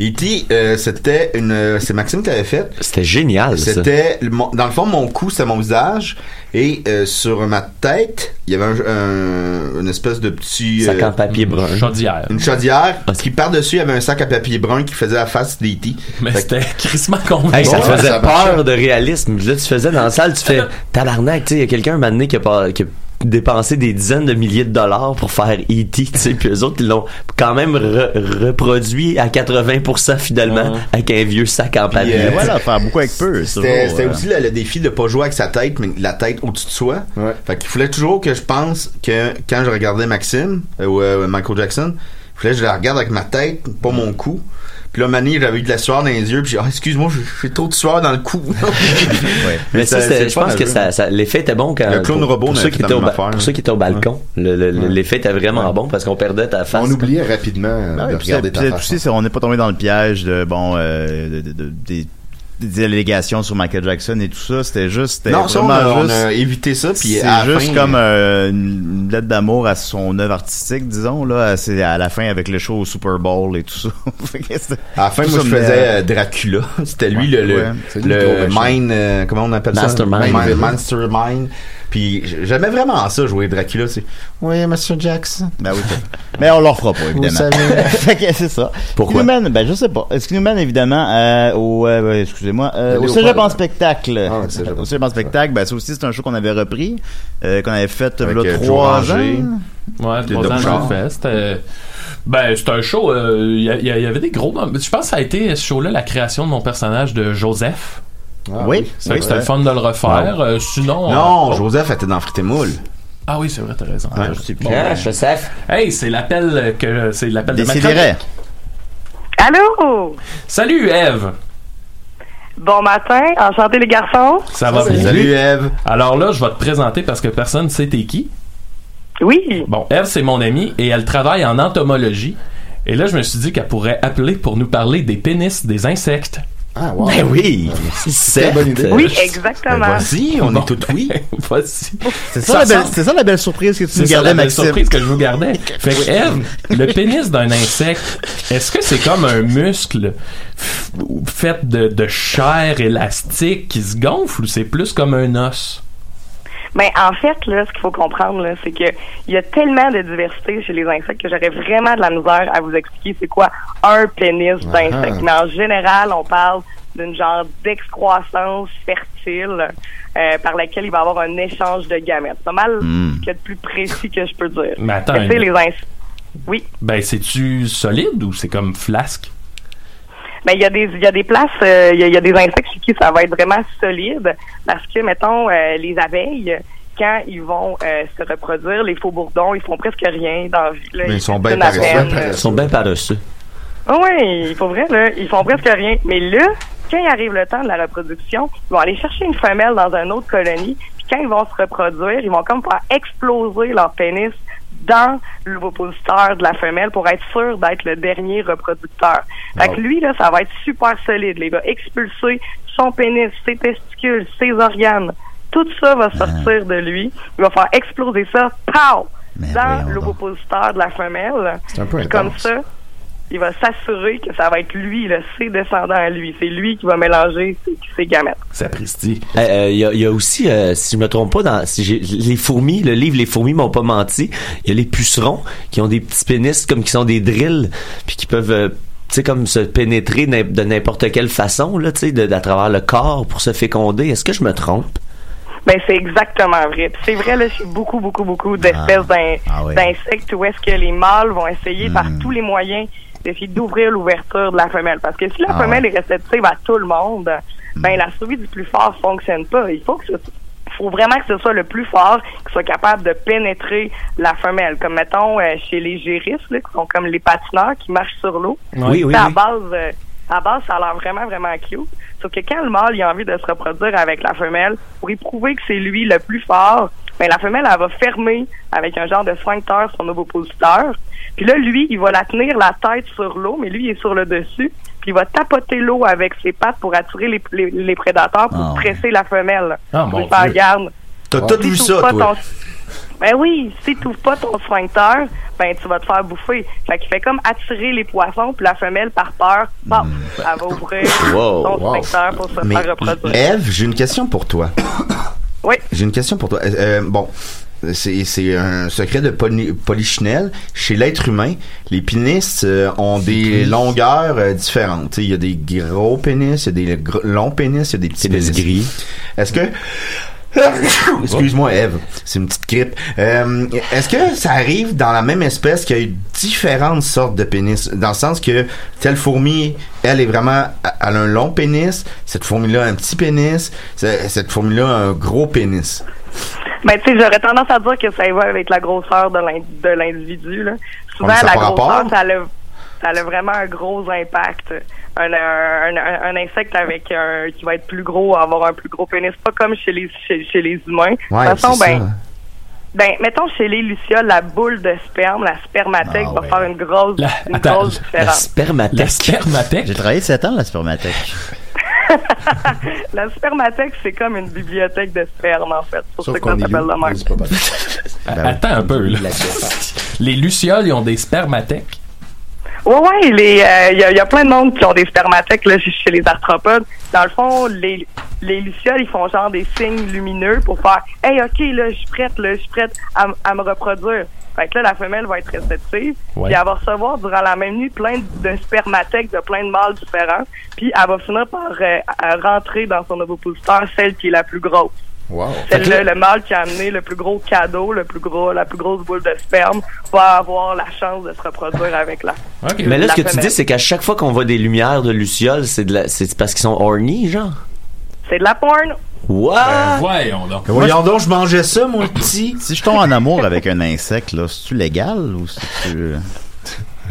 E.T., euh, c'était une... euh, C'est Maxime qui l'avait fait. C'était génial. C'était... le- Dans le fond, mon cou, c'était mon visage. Et euh, sur ma tête, il y avait un, un- une espèce de petit... Sac euh, en papier brun. Chaudière. Une chaudière. Qui par-dessus, il y avait un sac à papier brun qui faisait la face d'E.T. Mais c'était crissement convaincant. Hey, ça faisait ça peur de réalisme. Là, tu faisais dans la salle, tu fais tabarnak, tu sais, il y a quelqu'un un moment donné qui a, pas, qui a dépensé des dizaines de milliers de dollars pour faire E.T., tu sais, puis eux autres, ils l'ont quand même re- reproduit à 80% finalement Ouais. avec un vieux sac en papier. euh, voilà, faire beaucoup avec peu. c'est C'était euh, aussi le, le défi de pas jouer avec sa tête, mais la tête au-dessus de soi. Ouais. Fait qu'il fallait toujours que je pense que quand je regardais Maxime euh, ou euh, Michael Jackson, il fallait que je la regarde avec ma tête, pas mon cou. Puis là, Mani, j'avais eu de la sueur dans les yeux, puis j'ai dit, ah, excuse-moi, j'ai- trop de sueur dans le cou. ouais. Mais ça, je pense que ça, ça- l'effet était bon quand Le clown pour, robot pour ceux qui étaient au, affaire. pour ceux qui étaient au balcon. Le- le- le- L'effet était vraiment bon parce qu'on perdait ta face. On oubliait rapidement de regarder c'est- ta puis face. on n'est pas tombé dans le piège de bon euh, de, de- de- des des allégations sur Michael Jackson et tout ça. C'était juste, c'était Non, ça, on a- on juste- a évité ça, puis c'est juste fin, comme euh, une lettre d'amour à son œuvre artistique, disons là. C'est à la fin avec le show au Super Bowl et tout ça. À la fin, moi, je faisais euh, Dracula. C'était lui Ouais, le, le, ouais. Le le méchant. mind, euh, comment on appelle Mastermind. ça? Mind. Mastermind. Puis j'aimais vraiment ça, jouer Dracula. C'est, oui, Monsieur Jackson. Ben oui. Mais on leur fera pas, évidemment. savez. fait que c'est ça. Pourquoi? Ce qui nous mène, ben je sais pas. Ce qui nous mène évidemment euh, au, euh, excusez-moi, euh, au Cégep en spectacle. Ah ouais, Cégep en au Cégep en spectacle, ben ça aussi c'est un show qu'on avait repris, euh, qu'on avait fait Avec, là, Joe trois Ranger. ans. Ouais, trois ans. C'était- Ben, c'était un show. euh, Il y, a- il y avait des gros. moments. Je pense que ça a été ce show-là la création de mon personnage de Joseph. Ah, oui, C'est vrai oui, que c'était le fun de le refaire. Euh, sinon. Non, euh, Joseph était dans Frites et Moule. Ah oui, c'est vrai, t'as raison. Ouais, je sais plus. bon, Ah, ben, Joseph. Hey, c'est l'appel que c'est l'appel de ma Décidérez. chronique. Allô? Salut Eve. Bon matin, enchanté les garçons. Ça va bien? Salut, Eve. Alors là, je vais te présenter parce que personne ne sait t'es qui. Oui. Bon, Eve, c'est mon amie et elle travaille en entomologie. Et là, je me suis dit qu'elle pourrait appeler pour nous parler des pénis des insectes. Ah, wow. Ben oui. C'est une bonne idée. Oui, exactement. Ben, vas-y, on Bon. est tout oui. Voici. C'est ça, la belle, c'est ça la belle surprise que tu C'est nous ça gardais, la belle surprise que je vous gardais. Fait que Eve, le pénis d'un insecte, est-ce que c'est comme un muscle fait de, de chair élastique qui se gonfle ou c'est plus comme un os? Mais en fait, là, ce qu'il faut comprendre, là, c'est que il y a tellement de diversité chez les insectes que j'aurais vraiment de la misère à vous expliquer c'est quoi un pénis d'insecte. Mais en général, on parle d'une genre d'excroissance fertile euh, par laquelle il va y avoir un échange de gamètes. C'est pas mal ce qu'il y a de plus précis que je peux dire. Mais attends, Mais tu sais, une- les insectes. Oui. Ben, c'est-tu solide ou c'est comme flasque? Mais il y a des il y a des places, euh, il y, a- il y a des insectes chez qui ça va être vraiment solide parce que mettons euh, les abeilles quand ils vont euh, se reproduire, les faux bourdons, ils font presque rien dans la vie. là. Mais ils sont bien paresseux. Ils sont bien paresseux. Ah oui, il faut vrai là, ils font presque rien. Mais là, quand il arrive le temps de la reproduction, ils vont aller chercher une femelle dans une autre colonie. Puis quand ils vont se reproduire, ils vont comme faire exploser leur pénis dans l'ovopositeur de la femelle pour être sûr d'être le dernier reproducteur. Fait que lui, là, ça va être super solide. Il va expulser son pénis, ses testicules, ses organes. Tout ça va sortir de lui. Il va faire exploser ça, pow! Mais dans l'ovopositeur de la femelle. C'est un peu comme ça, il va s'assurer que ça va être lui, là, ses descendants à lui. C'est lui qui va mélanger ses, ses gamètes. Sapristi. Il euh, y, a, y a aussi, euh, si je me trompe pas, dans si j'ai- les fourmis, le livre Les fourmis m'ont pas menti, il y a les pucerons qui ont des petits pénis comme qui sont des drills, puis qui peuvent, euh, tu sais, comme se pénétrer de n'importe quelle façon, là, tu sais, à travers le corps pour se féconder. Est-ce que je me trompe? Ben, c'est exactement vrai. Puis c'est vrai, là, chez beaucoup, beaucoup, beaucoup d'espèces d'in- Ah oui. d'insectes où est-ce que les mâles vont essayer par Hmm. tous les moyens d'ouvrir l'ouverture de la femelle. Parce que si la Ah femelle ouais. est réceptive à tout le monde, ben, la survie du plus fort fonctionne pas. Il faut que ce faut vraiment que ce soit le plus fort qui soit capable de pénétrer la femelle. Comme, mettons, euh, chez les gérisses, là, qui sont comme les patineurs qui marchent sur l'eau. Oui, oui, à oui. base, euh, à base, ça a l'air vraiment, vraiment cute. Sauf que quand le mâle il a envie de se reproduire avec la femelle, pour y prouver que c'est lui le plus fort, ben la femelle, elle va fermer avec un genre de sphincter son ovopositeur. Puis là, lui, il va la tenir la tête sur l'eau, mais lui, il est sur le dessus. Puis il va tapoter l'eau avec ses pattes pour attirer les, les, les prédateurs pour Ah, ouais. presser la femelle. Ah, pour faire garde. T'as tout Si vu ça, pas toi? ton- Ben oui, si tu pas ton sphincter, ben tu vas te faire bouffer. Fait qu'il fait comme attirer les poissons, puis la femelle, par peur, bon, elle va ouvrir Wow, son wow. sphincter pour se Mais faire reproduire. Eve, j'ai une question pour toi. Oui. J'ai une question pour toi. Euh, euh, bon, c'est un secret de poly- polichinelle. Chez l'être humain, les pénis euh, ont des longueurs euh, différentes. Il y a des gros pénis, il y a des longs pénis, il y a des petits Pénis pénis. gris. Est-ce que Excuse-moi, Eve, c'est une petite grippe. Euh, Est-ce que ça arrive dans la même espèce qu'il y a eu différentes sortes de pénis? Dans le sens que telle fourmi, elle est vraiment, elle a un long pénis, cette fourmi-là a un petit pénis, ce- cette fourmi-là a un gros pénis. Mais tu sais, j'aurais tendance à dire que ça y va avec la grosseur de l'in- de l'individu. Souvent, la grosseur, rapport. ça a, ça a vraiment un gros impact. Un, un, un- un insecte avec un qui va être plus gros, avoir un plus gros pénis, pas comme chez les chez, chez les humains. Ouais, de toute façon, ben, ça. ben, mettons chez les lucioles, la boule de sperme, la spermathèque, Ah va faire une grosse, La- une attends, grosse La différence. spermathèque. La spermathèque. J'ai travaillé 7 ans, la spermathèque. la spermathèque, c'est comme une bibliothèque de sperme, en fait. C'est pour ça ça s'appelle la. Ah, Attends un peu, là. Les lucioles, ils ont des spermathèques. Ouais, ouais, les, euh, il y, a, y a plein de monde qui ont des spermathèques là, chez les arthropodes. Dans le fond, les, les lucioles, ils font genre des signes lumineux pour faire « Hey, OK, là, je suis prête, là, je suis prête à, à me reproduire. » Fait que là, la femelle va être réceptive, Ouais. puis elle va recevoir durant la même nuit plein de spermathèques de plein de mâles différents, puis elle va finir par euh, rentrer dans son ovipositeur celle qui est la plus grosse. Wow. Celle-là, le mâle qui a amené le plus gros cadeau, le plus gros, la plus grosse boule de sperme, va avoir la chance de se reproduire avec la. Mais là, la ce que tu dis, c'est qu'à chaque fois qu'on voit des lumières de lucioles, c'est de la- c'est parce qu'ils sont horny, genre? C'est de la porn. What? Ben, voyons donc. Voyons donc, je mangeais ça, mon petit. Si je tombe en amour avec un insecte, là, c'est-tu légal ou c'est-tu...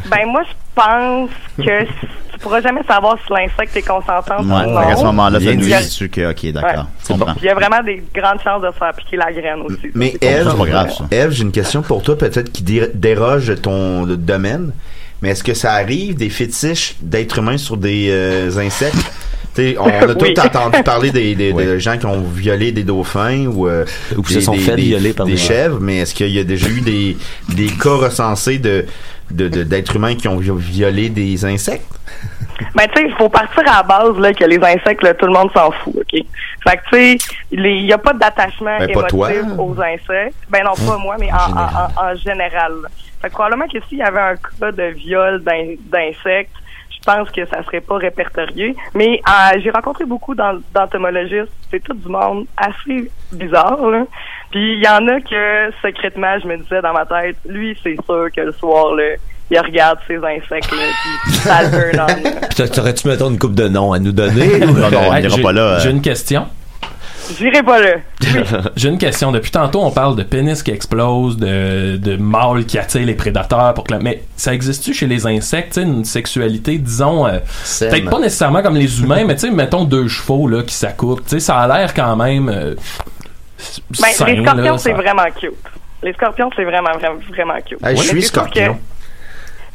Ben moi, je pense que tu pourras jamais savoir si l'insecte est consentant ou Ouais, non. qu'à ce moment-là, ça nous il y a- dit que, ok, d'accord. Il y a vraiment des grandes chances de se faire piquer la graine aussi. Mais Eve. Eve, j'ai une question pour toi, peut-être qui dé- déroge de ton domaine. Mais est-ce que ça arrive des fétiches d'êtres humains sur des euh, insectes? T'sais, on a tous Oui. entendu parler des, des- de gens qui ont violé des dauphins ou, euh, Ou qui des, se sont des- fait des- violer par des chèvres, mais est-ce qu'il y a déjà eu des, des cas recensés de de- de- d'êtres humains qui ont vi- violé des insectes? Ben, tu sais, il faut partir à la base, là, que les insectes, là, tout le monde s'en fout, OK? Fait que, tu sais, il n'y a pas d'attachement Ben, émotif toi. aux insectes. Ben non, pas Hein? moi, mais en, en, en- en général. là. Fait que probablement que s'il y avait un cas de viol d'in- d'insectes, je pense que ça serait pas répertorié. Mais euh, j'ai rencontré beaucoup d'en- d'entomologistes. C'est tout du monde assez bizarre, là. Puis il y en a que, secrètement, je me disais dans ma tête, lui, c'est sûr que le soir, là, il regarde ces insectes-là, puis ça le turn on, là. T'aurais-tu, mettons, une coupe de noms à nous donner? Non, non, on n'ira pas là. euh. J'ai une question. J'irai pas là. J'ai une question. Depuis tantôt, on parle de pénis qui explose, de, de mâles qui attirent les prédateurs pour que la- Mais ça existe-tu chez les insectes, une sexualité, disons, euh, peut-être pas nécessairement comme les humains, mais tu sais, mettons deux chevaux là, qui s'accouplent. Tu sais, ça a l'air quand même. euh, Ben, sain, les scorpions, là, c'est ça- vraiment cute. Les scorpions, c'est vraiment, vraiment, vraiment cute. Hey, je suis scorpion. que-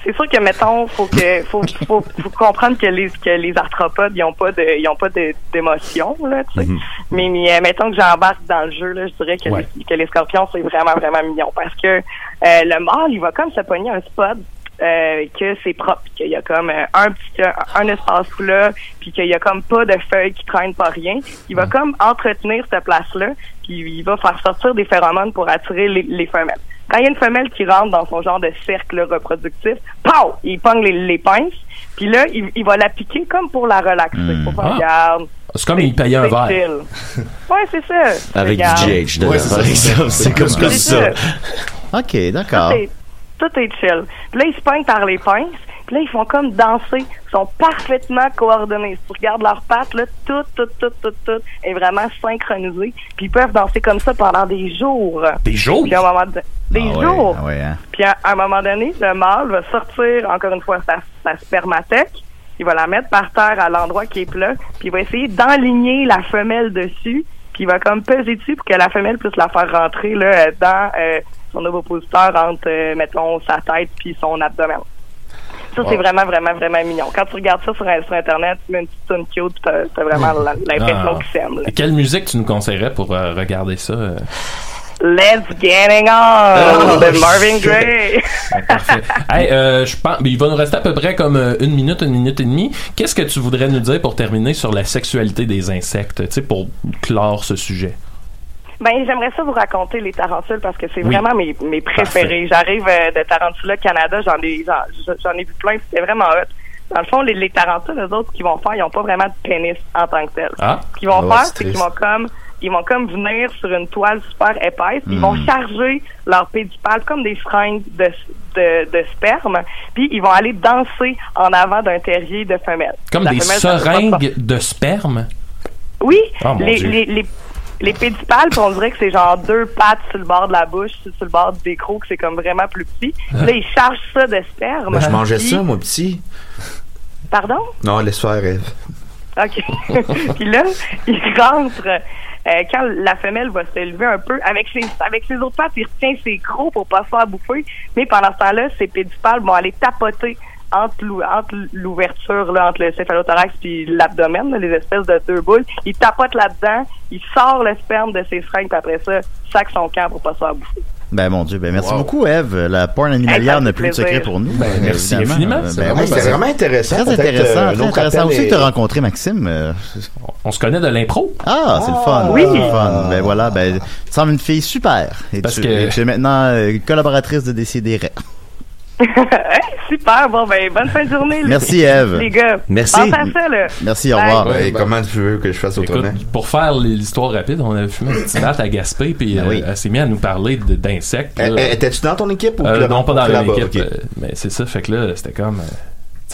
C'est sûr que, mettons, faut que, faut, faut, faut comprendre que les, que les arthropodes, ils ont pas de, ils ont pas d'émotion, là, tu sais. Mhm. Mais, mais, euh, mettons que j'embarque dans le jeu, là, je dirais que, Ouais. les, que les scorpions, c'est vraiment, vraiment mignon. Parce que, euh, le mâle, il va comme se pogner un spot, euh, que c'est propre, qu'il y a comme euh, un petit, un, un espace là, puis qu'il y a comme pas de feuilles qui traînent pas rien. Il va comme entretenir cette place-là, puis il va faire sortir des phéromones pour attirer les, les femelles. Quand il y a une femelle qui rentre dans son genre de cercle reproductif, pow! Il pogne les, les pinces, puis là, il, il va la piquer comme pour la relaxer. Pour faire, Ah. regarde. C'est comme il payait un verre. Ouais, c'est ça. Avec Regarde. du GH dedans, Ouais, c'est par ça. exemple. C'est comme, comme ça. Ok, d'accord. Tout est, tout est chill. Puis là, ils se pognent par les pinces. Puis là, ils font comme danser. Ils sont parfaitement coordonnés. Si tu regardes leurs pattes, là, tout, tout, tout, tout, tout est vraiment synchronisé. Puis ils peuvent danser comme ça pendant des jours. Des jours? Puis à un moment de- Des Ah ouais, jours. ah ouais, hein. Puis à, à un moment donné, le mâle va sortir, encore une fois, sa, sa spermathèque. Il va la mettre par terre à l'endroit qui est plat. Puis il va essayer d'enligner la femelle dessus. Puis il va comme peser dessus pour que la femelle puisse la faire rentrer là, dans euh, son ovipositeur entre, euh, mettons, sa tête puis son abdomen. Ça, c'est vraiment, vraiment, vraiment mignon. Quand tu regardes ça sur, sur Internet, tu mets une petite tune cute, t'as t'as vraiment l'impression Ah. qu'ils s'aiment. quelle musique tu nous conseillerais pour euh, regarder ça? euh? Let's getting on! Oh, de Marvin shit. Gaye! Parfait. Hey, euh, je pense, il va nous rester à peu près comme une minute, une minute et demie. Qu'est-ce que tu voudrais nous dire pour terminer sur la sexualité des insectes, tu sais, pour clore ce sujet? Ben, j'aimerais ça vous raconter les tarentules parce que c'est Oui. vraiment mes, mes préférés. J'arrive euh, de Tarantula, Canada, j'en ai, j'en, j'en ai vu plein, c'était vraiment hot. Dans le fond, les, les tarentules, eux autres, ce qu'ils vont faire, ils ont pas vraiment de pénis en tant que tel. Ah. Ce qu'ils vont Ah, faire, c'est qu'ils vont comme, ils vont comme venir sur une toile super épaisse, ils Hmm. vont charger leur pédipale comme des seringues de, de, de sperme, puis ils vont aller danser en avant d'un terrier de femelles. Comme La des femelle, seringues de sperme? oui, Oh, mon les, Dieu. les, les, les pédipales, puis on dirait que c'est genre deux pattes sur le bord de la bouche, sur le bord des crocs, que c'est comme vraiment plus petit. Ah. Là, ils chargent ça de sperme. Ben, je mangeais puis- ça, moi, petit. Pardon? Non, laisse faire, Eve. OK. puis là, ils rentrent. euh, quand la femelle va se lever un peu, avec ses, avec ses autres pattes, il retient ses crocs pour pas se faire bouffer. Mais pendant ce temps-là, ses pédipales vont aller tapoter entre l'ou- entre l'ouverture, là, entre le céphalothorax puis l'abdomen, les espèces de deux boules. Il tapote là-dedans, il sort le sperme de ses seringues, puis après ça, sac son camp pour pas se faire bouffer. Ben mon Dieu, ben merci Wow. beaucoup Eve. La porn animalière n'a plus de secret pour nous. Ben, merci infiniment. C'est ben vraiment- oui, c'est vraiment intéressant. Très intéressant, euh, très intéressant. est- tu as rencontré Maxime? Euh, On se connaît de l'impro. Ah, c'est le fun. Oui. C'est le fun. Ben voilà, ben, tu sembles une fille super. Et Parce tu, que- et tu es maintenant euh, collaboratrice de Décideret. Super, bon, ben, bonne fin de journée. les- Merci, Eve. Les gars. Merci. À ça, là. Merci, au revoir. Ouais, comment tu veux que je fasse Écoute, autrement? pour faire l'histoire rapide, on avait fumé un petit bat à Gaspé, puis Ben euh, oui. elle s'est mise à nous parler d'insectes. Eh, eh, Étais-tu dans ton équipe ou Euh, non, pas dans la rencontré même là-bas? équipe. Ok. euh, mais c'est ça, fait que là, c'était comme. euh,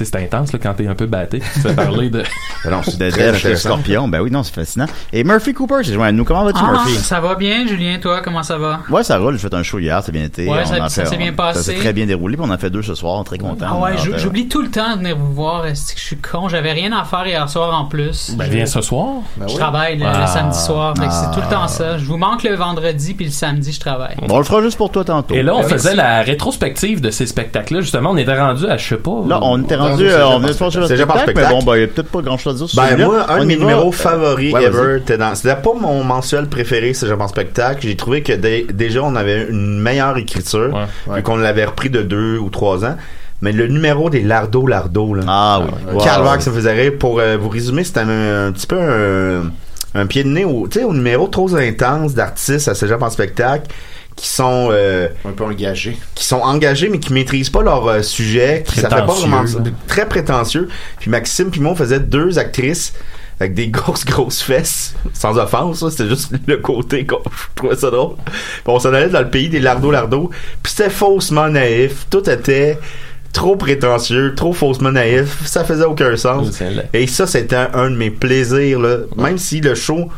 c'est intense là, quand t'es un peu batté. Tu te fais parler de. Ben non, De c'est Def, le intéressant. scorpion. Ben oui, non, c'est fascinant. Et Murphy Cooper, c'est joint à nous. Comment vas-tu, Ah, Murphy? ça va bien, Julien, toi, comment ça va? Ouais, ça roule. J'ai fait un show hier, ça a bien été. Ouais, On ça- s'est bien passé. Ça s'est très bien déroulé, puis on en a fait deux ce soir. Très content. Ah ouais, j'oublie tout le temps de venir vous voir. est-ce que je suis con, j'avais rien à faire hier soir en plus. Ben, Je- viens ce soir. Je travaille le, le Ah. samedi soir, c'est tout le Ah. temps ça. Je vous manque le vendredi puis le samedi je travaille. Bon, on le fera juste pour toi tantôt. Et là, on Ben, faisait la rétrospective de ces spectacles-là. Justement, on était rendu à, je sais pas. Là, on était rendu, c'est euh, on venait de faire le spectacle, mais bon, ben, il y a peut-être pas grand chose à dire sur Ben, moi, un de mes numéros favoris ever, c'était pas mon mensuel préféré, c'est en spectacle. J'ai trouvé que dé- déjà, on avait une meilleure écriture, vu qu'on l'avait repris de deux ou trois ans. Mais le numéro des Lardo Lardo, là. Ah oui. Wow. Calvaire que ça faisait rire. Pour euh, vous résumer, c'était un, un petit peu un, un pied de nez au, au numéro trop intense d'artistes à ce genre en spectacle qui sont euh, Un peu engagé. qui sont engagés mais qui maîtrisent pas leur euh, sujet, qui ça fait pas Prétentieux, vraiment très prétentieux. Puis Maxime puis moi on faisait deux actrices avec des grosses grosses fesses, sans offense, c'était juste le côté qu'on je trouvais ça drôle. Puis on s'en allait dans le pays des lardo lardo, puis c'était faussement naïf, tout était trop prétentieux, trop faussement naïf, ça faisait aucun sens. Et ça, c'était un, un de mes plaisirs, là. Même si le show,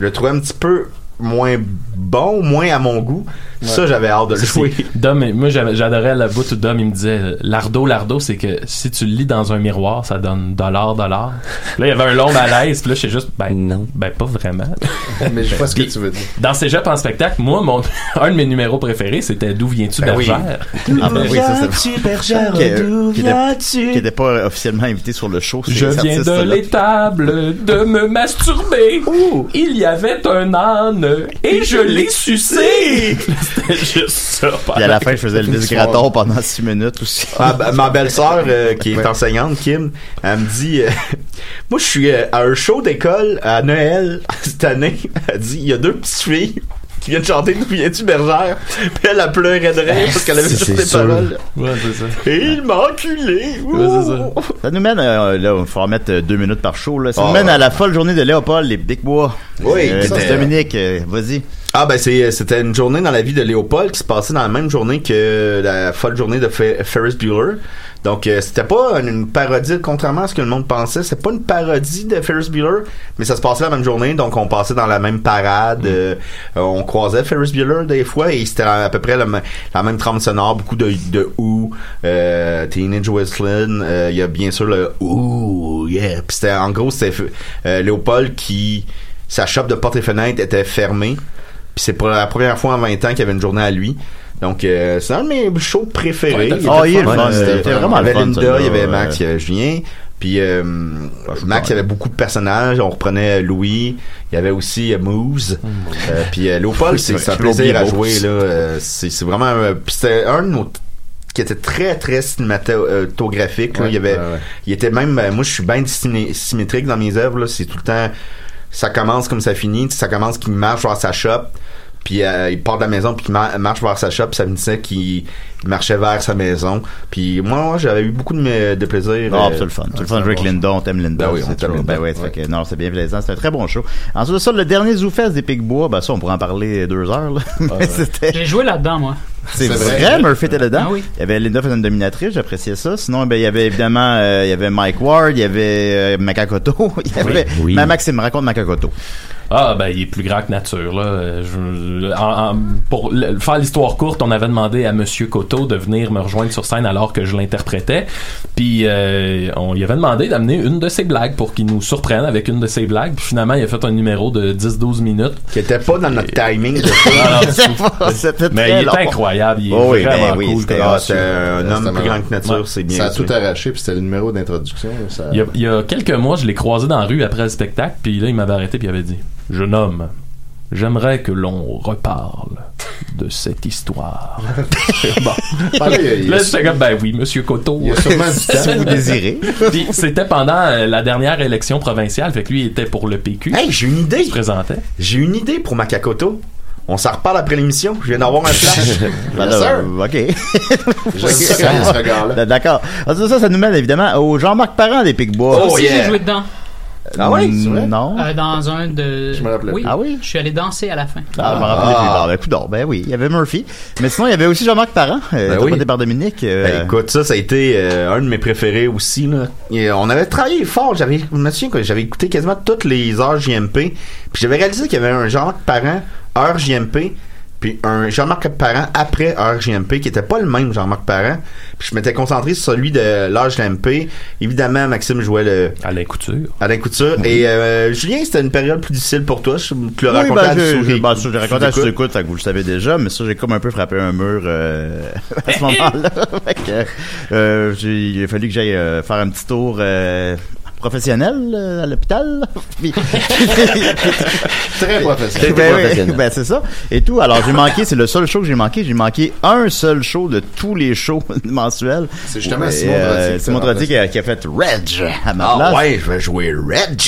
je le trouvais un petit peu moins bon, moins à mon goût. Ça, j'avais hâte de le jouer. Dom, moi j'avais- j'adorais la bout où Dom il me disait Lardo, Lardo, c'est que si tu le lis dans un miroir, ça donne dollar, dollar. Là, il y avait un long malaise, puis là, j'étais juste, ben Non. ben pas vraiment. Mais je vois ce que tu veux dire. Dans Cégep en spectacle, moi, mon, un de mes numéros préférés, c'était D'où viens-tu, Ben oui. Bergère? Ah, ben oui, c'est Bergère, d'où qui n'était pas officiellement invité sur le show. Je viens de l'étable de me masturber. Il y avait un âne et je l'ai sucé. C'était juste ça. Puis à la fin, je faisais le disgraton pendant six minutes aussi. Ah, bah, ma belle-sœur, euh, qui est enseignante, Kim, elle me dit, euh, moi, je suis euh, à un show d'école à Noël cette année. Elle dit, il y a deux petites filles qui viennent chanter D'où viens-tu, bergère? Puis elle a pleuré de rire parce qu'elle avait juste sûr. paroles. Ouais, c'est ça. Et il m'a enculé! Ouais, c'est ça. Ça nous mène, euh, là, il faudra mettre euh, deux minutes par show, là. Ça Ah, nous mène ouais. à la folle journée de Léopold, les Dick-Bois. Oui, Euh, Dominique, euh, vas-y. Ah ben c'est c'était une journée dans la vie de Léopold qui se passait dans la même journée que la folle journée de Fe- Ferris Bueller. Donc euh, c'était pas une, une parodie contrairement à ce que le monde pensait, c'est pas une parodie de Ferris Bueller, mais ça se passait la même journée donc on passait dans la même parade, euh, euh, on croisait Ferris Bueller des fois et c'était à peu près m- la même trame sonore, beaucoup de de Who, euh, Teenage Wrestling, euh, il y a bien sûr le Ouh yeah, puis c'était en gros c'était euh, Léopold qui sa shop de portes et fenêtres était fermée. Puis c'est pour la première fois en 20 ans qu'il y avait une journée à lui. Donc, euh, c'est un de mes shows préférés. Ouais, Il Oh, est fun. Euh, c'était vraiment Il y avait Linda, il y avait. Max, il y avait Julien. Puis euh, Max, il y avait beaucoup de personnages. On reprenait Louis. Il y avait aussi euh, Moose. Euh, puis euh, Léopold, c'est un plaisir à jouer. Là. Euh, c'est vraiment... c'était un de nos qui était très très cinématographique là. Il y avait ouais, ouais. il était même euh, moi je suis bien symétrique dans mes œuvres là. c'est tout le temps ça commence comme ça finit ça commence qu'il marche vers sa shop puis euh, il part de la maison puis il ma- marche vers sa shop puis ça me disait qu'il il marchait vers sa maison puis moi, moi, j'avais eu beaucoup de, plaisir Ah, euh, c'est le fun. C'est le fun un avec bon Linda, on t'aime Linda. Ben oui, on c'est t'aime toujours- Linda. Ben ouais, ça Ouais. fait que, non, c'est bien plaisant. C'est un très bon show. Ensuite de ça, le dernier ZooFest des Picbois, ben ça, on pourrait en parler deux heures, là. Mais c'était, J'ai joué là-dedans, moi. c'est vrai, vrai. Murphy était dedans. Ah oui. Il y avait Linda faisant une dominatrice, j'appréciais ça. Sinon, ben, il y avait évidemment, euh, il y avait Mike Ward, il y avait euh, Makakoto, il y avait, Oui. Maxime, raconte Makakoto. Ah, ben, il est plus grand que nature, là. Euh, je- en- en- pour le- faire l'histoire courte, on avait demandé à Monsieur Coteau de venir me rejoindre sur scène alors que je l'interprétais. Puis, euh, on lui avait demandé d'amener une de ses blagues pour qu'il nous surprenne avec une de ses blagues. Puis, finalement, il a fait un numéro de 10-12 minutes. Qui était pas dans notre timing. de Ah. C'était Mais très il est long. incroyable. Il est Oh oui, vraiment ben oui, cool. ah, un homme plus grand que nature, Ouais. c'est bien Ça a tout arraché, puis c'était le numéro d'introduction. ça- Il y, a, il y a quelques mois, je l'ai croisé dans la rue après le spectacle, puis là, il m'avait arrêté, puis il avait dit Jeune homme, j'aimerais que l'on reparle de cette histoire. bon. Là, j'étais comme Ben oui, monsieur Coteau. Il y a sûrement du temps. Si vous désirez. Puis c'était pendant euh, la dernière élection provinciale, fait que lui, il était pour le PQ. Hey, j'ai une idée. Il se présentait. J'ai une idée pour Macacoto. On s'en reparle après l'émission. Je viens d'avoir un flash. Ben Yes, là, sir. euh, OK. J'aime ça quand il y a ce regard-là. D'accord. Ah, ça, ça, ça nous mène évidemment au Jean-Marc Parent des Picbois. Oh, Aussi, yeah. j'ai joué dedans. Ah oui, c'est vrai? Non. Euh, dans un de. Je me rappelais Oui. Ah oui? Je suis allé danser à la fin. Ah, je me rappelais plus. Bon, ben, coudonc. ben oui, il y avait Murphy. Mais sinon, il y avait aussi Jean-Marc Parent, euh, Ben oui. par Dominique. euh, Ben, écoute, ça, ça a été euh, un de mes préférés aussi. Là. Et, euh, on avait travaillé fort. J'avais, je me souviens que j'avais écouté quasiment toutes les heures JMP. Puis j'avais réalisé qu'il y avait un Jean-Marc Parent, heure JMP, puis un Jean-Marc Parent après JMP, qui était pas le même Jean-Marc Parent. Puis je m'étais concentré sur celui de l'âge JMP. Évidemment, Maxime jouait le Alain Couture. Alain Couture. Et euh, Julien, c'était une période plus difficile pour toi. Je te le Oui, racontais ben, à je, je, ben, j'ai raconté à fait que vous le savez déjà, mais ça, j'ai comme un peu frappé un mur euh, à ce moment-là. Euh, il a fallu que j'aille euh, faire un petit tour euh, professionnel euh, à l'hôpital. Puis- Très professionnel. Ben professionnel. ben c'est ça. Et tout. Alors, j'ai manqué, c'est le seul show que j'ai manqué. J'ai manqué un seul show de tous les shows mensuels. C'est justement Simon euh, Trottier qui Simon qui a, qui a fait Reg à ma Ah place. ouais, je vais jouer Reg.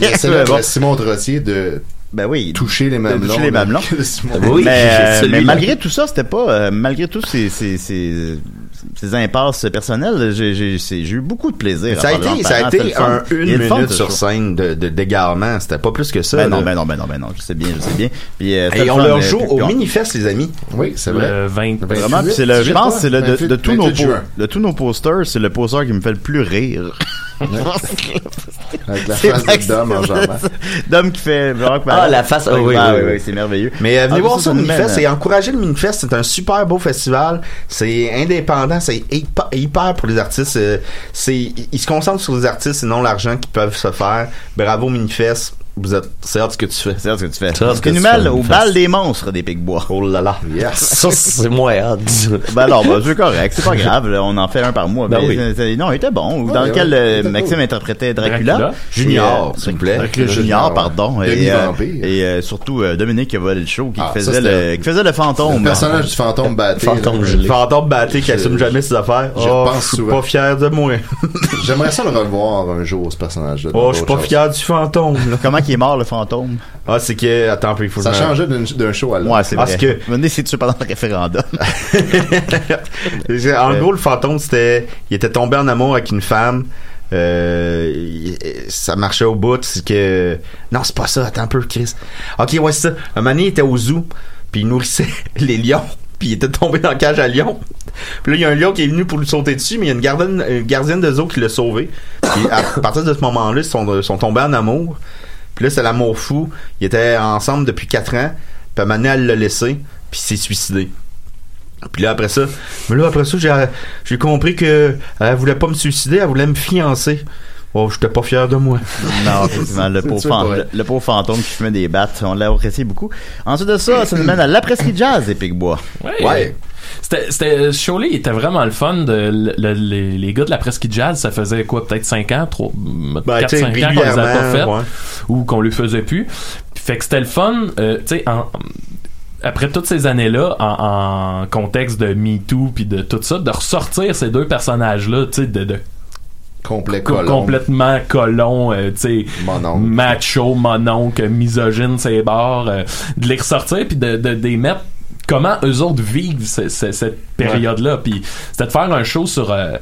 Le célèbre Bon. Simon Trottier de Ben oui. toucher les mamelons. toucher les mamelons. Simon Oui, mais, euh, malgré tout ça, c'était pas euh, malgré tous ces, ces, ces, ces impasses personnelles, j'ai eu beaucoup de plaisir. Ça a été, ça a été un, une minute sur scène de, de d'égarement. C'était pas plus que ça. Ben non, ben non, ben non, ben non, je sais bien, je sais bien. Puis, euh, Et le on fun, leur euh, joue au Minifest, les amis. Oui, c'est vrai. Le 20. Vraiment, c'est le, je 28, pense, que c'est le, de, 28, de tous nos 28 po- juin. de tous nos posters, c'est le poster qui me fait le plus rire. Avec la C'est face Dom en jambant. Dom qui fait Barack Ah, la face, ah oui, oui, oui, oui. oui, c'est merveilleux. Mais euh, venez Ah, voir ça, ça au Minifest et encouragez le Minifest. C'est un super beau festival. C'est indépendant. C'est hyper, hyper pour les artistes. Euh, C'est, ils se concentrent sur les artistes et non l'argent qu'ils peuvent se faire. Bravo Minifest. Vous êtes, c'est hâte ce que tu fais. C'est ça ce que tu fais. C'est hâte Ce que qui nous tu fais, mêle au bal des monstres des Picbois. Oh là là. Yes. Ça, c'est moins hâte. Ben alors, ben, c'est correct, c'est pas grave, là, on en fait un par mois. Ben mais oui. non, il était bon. Dans Ouais, lequel ouais, euh, Maxime cool. interprétait Dracula. Dracula. Junior, Et, s'il vous plaît. Dracula Junior, pardon. Et, euh, et euh, surtout euh, Dominique qui volé le show, qui, Ah, faisait, le, qui faisait le fantôme. Le personnage du fantôme batté. Fantôme gelé. Fantôme batté qui assume jamais ses affaires. J'y Oh, je suis souvent. pas fier de moi. J'aimerais ça le revoir un jour, ce personnage-là. Oh, je suis pas fier du fantôme. Comment il est mort, le fantôme? Ah, c'est que, attends un peu, il faut Ça changeait d'un show à l'autre. Ouais, c'est Parce vrai. que- Venez, c'est tu pendant le référendum. en gros, le fantôme, c'était, il était tombé en amour avec une femme. Euh, ça marchait au bout, c'est que, non, c'est pas ça, attends un peu, Chris. Ok, ouais, c'est ça. Un moment donné, il était au zoo, puis il nourrissait les lions, puis il était tombé dans la cage à lions. Puis là, il y a un lion qui est venu pour lui sauter dessus, mais il y a une gardienne, une gardienne de zoo qui l'a sauvé. Puis à partir de ce moment-là, ils sont, sont tombés en amour. Puis là, c'est l'amour fou. Ils étaient ensemble depuis 4 ans. Puis à un moment donné, elle l'a laissé, puis il s'est suicidé. Puis là, après ça, mais là, après ça, j'ai, j'ai compris que elle voulait pas me suicider, elle voulait me fiancer. Oh, j'étais pas fier de moi. non, effectivement, le pauvre, fan- le, le pauvre fantôme qui fumait des battes, on l'a apprécié beaucoup. Ensuite de ça, ça nous mène à l'après-ski jazz Picbois. Ouais. Ouais. C'était, show-là, il était vraiment le fun. De, le- le- les, les gars de la presqu'île jazz, ça faisait quoi, peut-être 5 ans, 3, Ben, 4, tu sais, 5 ans qu'on les a pas fait, ouais. ou qu'on les faisait plus. Fait que c'était le fun, euh, tu sais, en- après toutes ces années-là, en, en contexte de MeToo puis de tout ça, de ressortir ces deux personnages-là, tu sais, de, de Complet colon. complètement colons, euh, tu sais, macho, mononcle, misogyne, c'est bords, euh, de les ressortir puis de, de, de les mettre comment eux autres vivent ce- ce- cette période-là. Puis c'était de faire un show sur euh,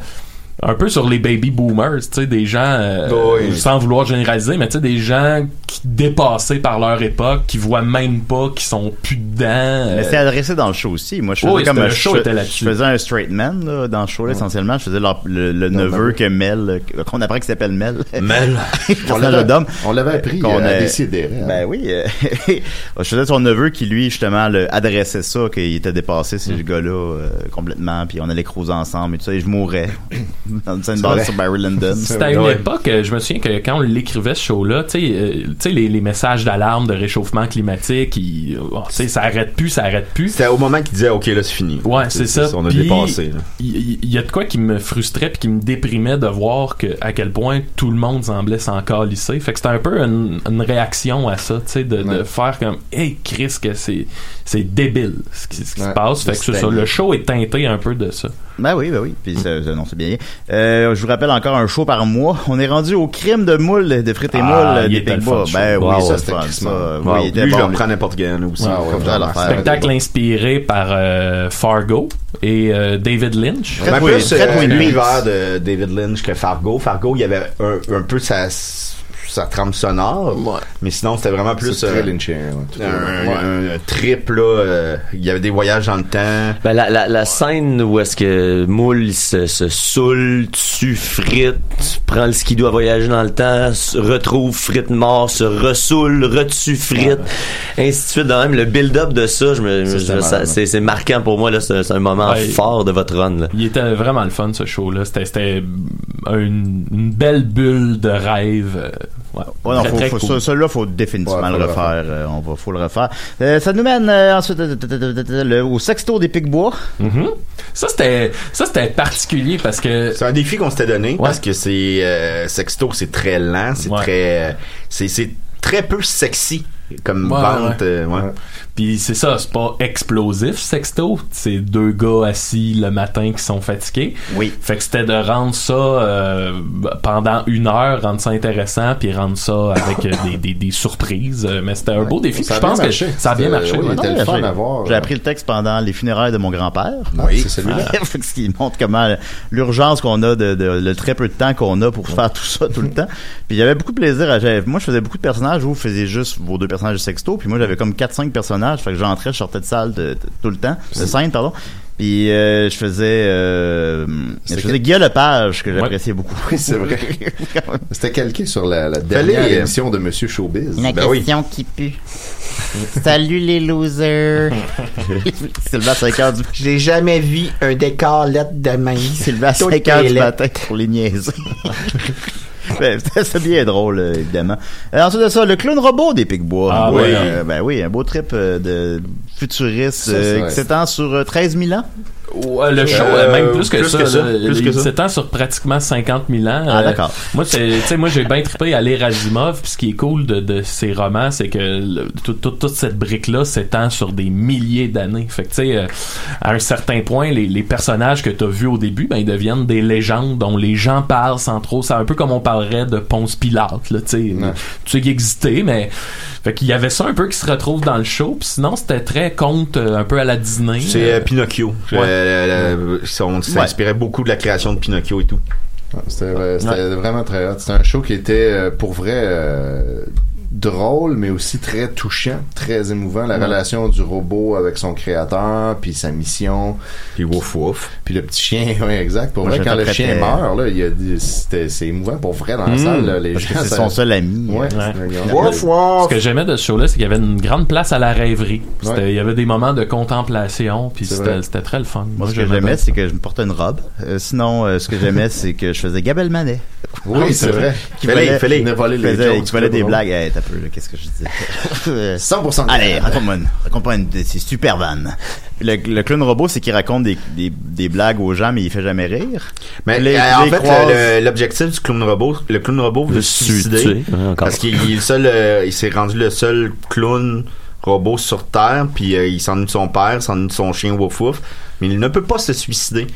un peu sur les baby boomers, tu sais, des gens, euh, Oui. sans vouloir généraliser, mais tu sais, des gens qui dépassés par leur époque, qui voient même pas, qui sont plus dedans. euh, Mais c'était adressé dans le show aussi. Moi, je faisais Oui, comme c'était- un le show je- était là-dessus. Je faisais un straight man là, dans le show là, essentiellement. Je faisais leur- le, le neveu que Mel, euh, qu'on apprend qu'il s'appelle Mel. Mel. on l'avait- l'avait on l'avait appris, qu'on a- Décideret, hein. Ben oui. euh, je faisais son neveu qui lui justement le adressait ça, qu'il était dépassé Mm. ce gars-là euh, complètement, puis on allait cruiser ensemble et tout ça, et je mourrais dans une scène C'est basée vrai. sur Barry Lyndon. C'était à une époque, euh, je me souviens que quand on l'écrivait ce show-là, tu sais, euh, tu sais, les, les messages d'alarme de réchauffement climatique, ils- oh, tu sais, ça arrête plus, ça arrête plus. C'était au moment qu'il disait, OK, là, c'est fini. Ouais, c'est ça. On a Puis, dépassé. là. Il y, a de quoi qui me frustrait puis qui me déprimait de voir que à quel point tout le monde semblait s'en calisser. Fait que c'était un peu une, une réaction à ça, tu sais, de, de faire comme Hey Chris, que c'est c'est débile ce qui, ce qui se passe. Fait que c'est ça. Le show est teinté un peu de ça. Ben oui, ben oui. Puis ça, ça- non, c'est bien. Euh, je vous rappelle encore un show par mois. On est rendu au crime de moule, de frites et Ah, moules il des le ce Ben show. oui, Wow, ça c'était. Ça, Wow. oui, Lui, je bon, le lui. prends n'importe quand, aussi. Ouais. Spectacle inspiré par euh, Fargo et euh, David Lynch. Ben, plus euh, l'univers de David Lynch que Fargo. Fargo, il y avait un, un peu sa, sa trame sonore, mais sinon c'était vraiment plus euh, ouais, un, fait. un- un trip là. euh, il y avait des voyages dans le temps. Ben, la, la, la scène où est-ce que Moule se, se saoule, tue Frite, prend le skido à voyager dans le temps, se retrouve Frite mort, se ressoule, retue Frite, ainsi de suite. Dans même le build-up de ça, je me, c'est, marquant pour moi là. C'est, un moment Ouais. fort de votre run. Là. Il était vraiment le fun ce show-là. C'était, c'était une, une belle bulle de rêve. Euh, ouais. Ouais, non, faut, faut- cool. ça, celui-là, faut définitivement Ouais, faut le le refaire. euh, on va, faut le refaire. Euh, ça nous mène euh, ensuite euh, le- au sexto des Pics-Bois. Mhm. Ça c'était ça c'était particulier parce que c'est un défi qu'on s'était donné parce que c'est euh, sexto, c'est très lent, c'est très, euh, c'est c'est très peu sexy comme Ouais, vente. Puis c'est ça, c'est pas explosif sexto, c'est deux gars assis le matin qui sont fatigués. Oui. Fait que c'était de rendre ça euh, pendant une heure, rendre ça intéressant, puis rendre ça avec euh, des, des, des surprises. Euh, Mais c'était un beau défi. Je pense que ça a bien marché. oui, ouais. J'ai appris le texte pendant les funérailles de mon grand-père. Oui. c'est celui-là. Fait que Ce qui montre comment l'urgence qu'on a de, de- le très peu de temps qu'on a pour faire tout ça tout le temps. Puis il y avait beaucoup de plaisir. à- Moi, je faisais beaucoup de personnages. Vous faisiez juste vos deux personnages de sexto. Puis moi, j'avais comme 4-5 personnages. Fait que j'entrais, je sortais de salle de- de- tout le temps. De scène, pardon. Puis euh, je faisais euh, je faisais que- Guillaume Lepage que j'appréciais beaucoup. Oui, c'est vrai. C'était calqué sur la, la Fallait, dernière euh, émission de Monsieur Showbiz. La question qui pue. Salut les losers. À 5 heures du J'ai jamais vu un décor lettre de maïs. C'est levé à 5 heures du matin pour les niaiser. Ben, c'était bien drôle, euh, évidemment. Euh, ensuite de ça, le clown robot des Picbois. Ah oui. euh, ben oui, un beau trip de futuriste euh, c'est qui s'étend sur euh, 13 000 ans. Ouais, le show, Euh, euh, même plus que plus ça. que ça, là, plus il que ça. s'étend sur pratiquement 50 000 ans. Ah, Euh, d'accord. Moi, c'est, tu sais, moi, j'ai bien trippé à lire Asimov. Puis ce qui est cool de, de ces romans, c'est que le- tout- tout- toute cette brique-là s'étend sur des milliers d'années. Fait que, tu sais, euh, à un certain point, les, les personnages que tu as vus au début, ben, ils deviennent des légendes dont les gens parlent sans trop. C'est un peu comme on parlerait de Ponce Pilate, là, tu sais. Tu sais qu'il existait, mais. Fait qu'il y avait ça un peu qui se retrouve dans le show. Puis sinon, c'était très conte, un peu à la Disney. C'est Pinocchio. Ouais. Euh, euh, on s'inspirait beaucoup de la création de Pinocchio et tout. Ah, C'était c'était vraiment très hot. C'était un show qui était euh, pour vrai euh, drôle, mais aussi très touchant, très émouvant. La Ouais. relation du robot avec son créateur, puis sa mission. Puis wouf wouf. Puis le petit chien, oui, exact. Pour Moi, vrai, quand le chien meurt, là, il y a dit- c'était- c'est émouvant pour vrai dans la Mm. salle. là, les Parce gens, que c'est ça- son seul ami. Ouais. Ouais. Ce que j'aimais de ce show-là, c'est qu'il y avait une grande place à la rêverie. Il y avait des moments de contemplation, puis c'était c'était très le fun. Moi, ce que j'aimais c'est que je me portais une robe. Euh, sinon, euh, ce que j'aimais, c'est que je faisais Gabelle Manet. Oui, c'est vrai. Qui Fallait- fallait- qui venait voler les faisait- jokes qui volait du des blagues. Hey, t'as peu, qu'est-ce que je disais? 100% de Allez, raconte-moi une, raconte-moi une de ces super vannes. Le, le clown robot, c'est qu'il raconte des, des, des blagues aux gens, mais il fait jamais rire? Mais Les- euh, en les fait, l'objectif du clown robot, le clown robot veut se suicider tuer, parce qu'il est le seul, euh, il s'est rendu le seul clown robot sur Terre, puis euh, il s'ennuie de son père, s'ennuie de son chien Wouf Wouf, mais il ne peut pas se suicider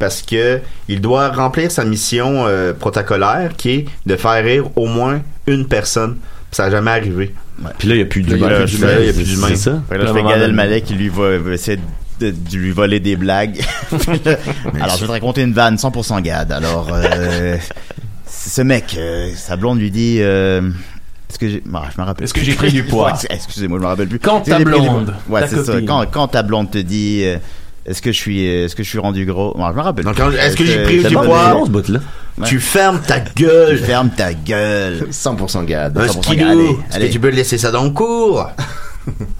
parce que il doit remplir sa mission euh, protocolaire qui est de faire rire au moins une personne. Puis ça n'a jamais arrivé. Puis là, il n'y a plus d'humain. il y a plus d'humain. C'est ça. Fait que là, je fais Gad. Elmaleh qui lui va, va essayer de lui voler des blagues. Alors, je vais te raconter une vanne 100% gad. Alors, euh, ce mec, euh, sa blonde lui dit... Euh, est-ce que j'ai... ah, je me rappelle Est-ce que j'ai pris du poids? Excusez-moi, je me rappelle plus. Quand ta blonde. Ouais, c'est ça. Quand, quand ta blonde te dit... est-ce que je suis, est-ce que je suis rendu gros? Bon, je me rappelle. Est-ce que j'ai Euh, pris c'est du poids? bon, ce bout-là. Tu fermes ta gueule. Tu fermes ta gueule. 100% gad. Un 100% skidoo. allez, allez. que tu peux laisser ça dans le cours?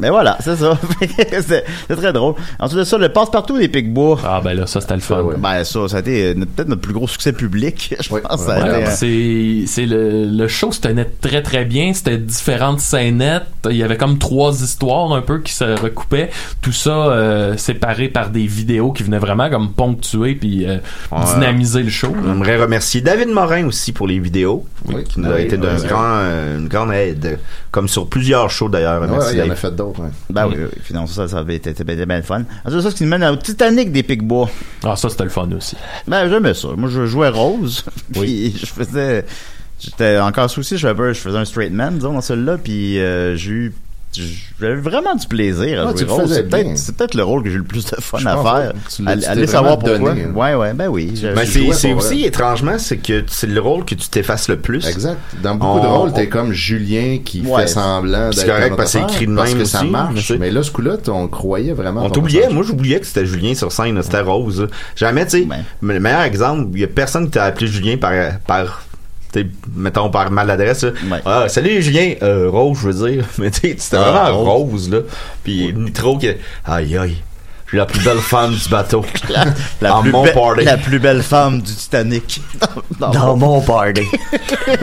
Mais voilà, c'est ça. c'est c'est très drôle. Ensuite de ça, le passe-partout des Picbois. Ah, ben là, ça, c'était le fun. Ben ça, ça a été euh, peut-être notre plus gros succès public. Je pense. ça a Ouais, été, euh, c'est c'est le, le show se tenait très très bien c'était différentes scénettes il y avait comme trois histoires un peu qui se recoupaient tout ça euh, séparé par des vidéos qui venaient vraiment comme ponctuer puis euh, Ouais. dynamiser le show On aimerait remercier David Morin aussi pour les vidéos, qui nous a oui, été d'un oui, grand, euh, une grande aide, comme sur plusieurs shows d'ailleurs. Merci y en a Dave. fait d'autres. ouais. Ben oui, oui, finalement, ça, ça avait été, bien, bien le fun. Ensuite ça, ce qui nous mène au Titanic des Picbois. ah ça c'était le fun aussi Ben, j'aimais ça. Moi, je jouais Rose. Puis, je faisais. J'étais encore souci, je faisais, je faisais un straight man, disons, dans celui-là. Puis, euh, j'ai eu. J'avais vraiment du plaisir à Ah, jouer C'est peut-être, c'est le rôle que j'ai eu le plus de fun Je à faire. tu Allez, tu t'es allez savoir pourquoi. donné. Ouais, ouais, ben oui. Ben, c'est c'est aussi vrai. étrangement, c'est que c'est le rôle que tu t'effaces le plus. Exact. Dans beaucoup On- de rôles, on- t'es comme Julien qui Ouais. fait semblant C'est d'être correct un parce que c'est écrit de même parce que ça aussi, marche. mais c'est- Mais là, ce coup-là, on croyait vraiment. On t'oubliait, moi j'oubliais que c'était Julien sur scène, là, c'était Rose. là. Jamais, tu sais, mais le meilleur exemple, il y a personne qui t'a appelé Julien par, par mettons par maladresse. là. Ah, salut Julien, euh, Rose, je veux dire. Mais tu c'était Ah, vraiment Rose. Rose, là. Puis Nitro qui aïe aïe, je suis la plus belle femme du bateau. La, En plus mon be- party. la plus belle femme du Titanic. Dans mon party.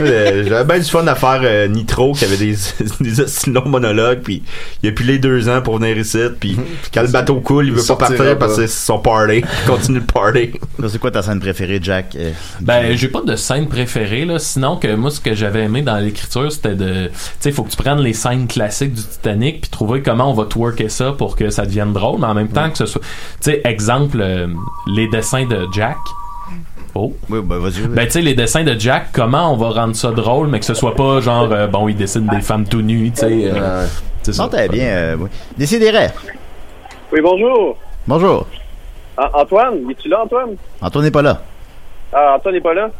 Euh, J'avais bien du fun à faire euh, Nitro qui avait des, des longs monologues puis il a plus les deux ans pour venir ici puis quand le bateau coule il veut pas partir pas. parce que c'est son party il continue le party C'est quoi ta scène préférée, Jack? Euh, Ben, j'ai pas de scène préférée, là. Sinon, que moi, ce que j'avais aimé dans l'écriture, c'était de. Tu sais, faut que tu prennes les scènes classiques du Titanic, puis trouver comment on va twerker ça pour que ça devienne drôle, mais en même temps que ce soit. Tu sais, exemple, euh, les dessins de Jack. Oh. Oui, ben, vas-y. Ben, tu sais, les dessins de Jack, comment on va rendre ça drôle, mais que ce soit pas genre, euh, bon, il dessine des femmes tout nues, tu sais. euh, c'est ça. Non, t'es bien. Euh, oui. Décidérez. Oui, bonjour. Bonjour. Ah, Antoine, es-tu là, Antoine? Antoine n'est pas là. Ah, Antoine n'est pas là?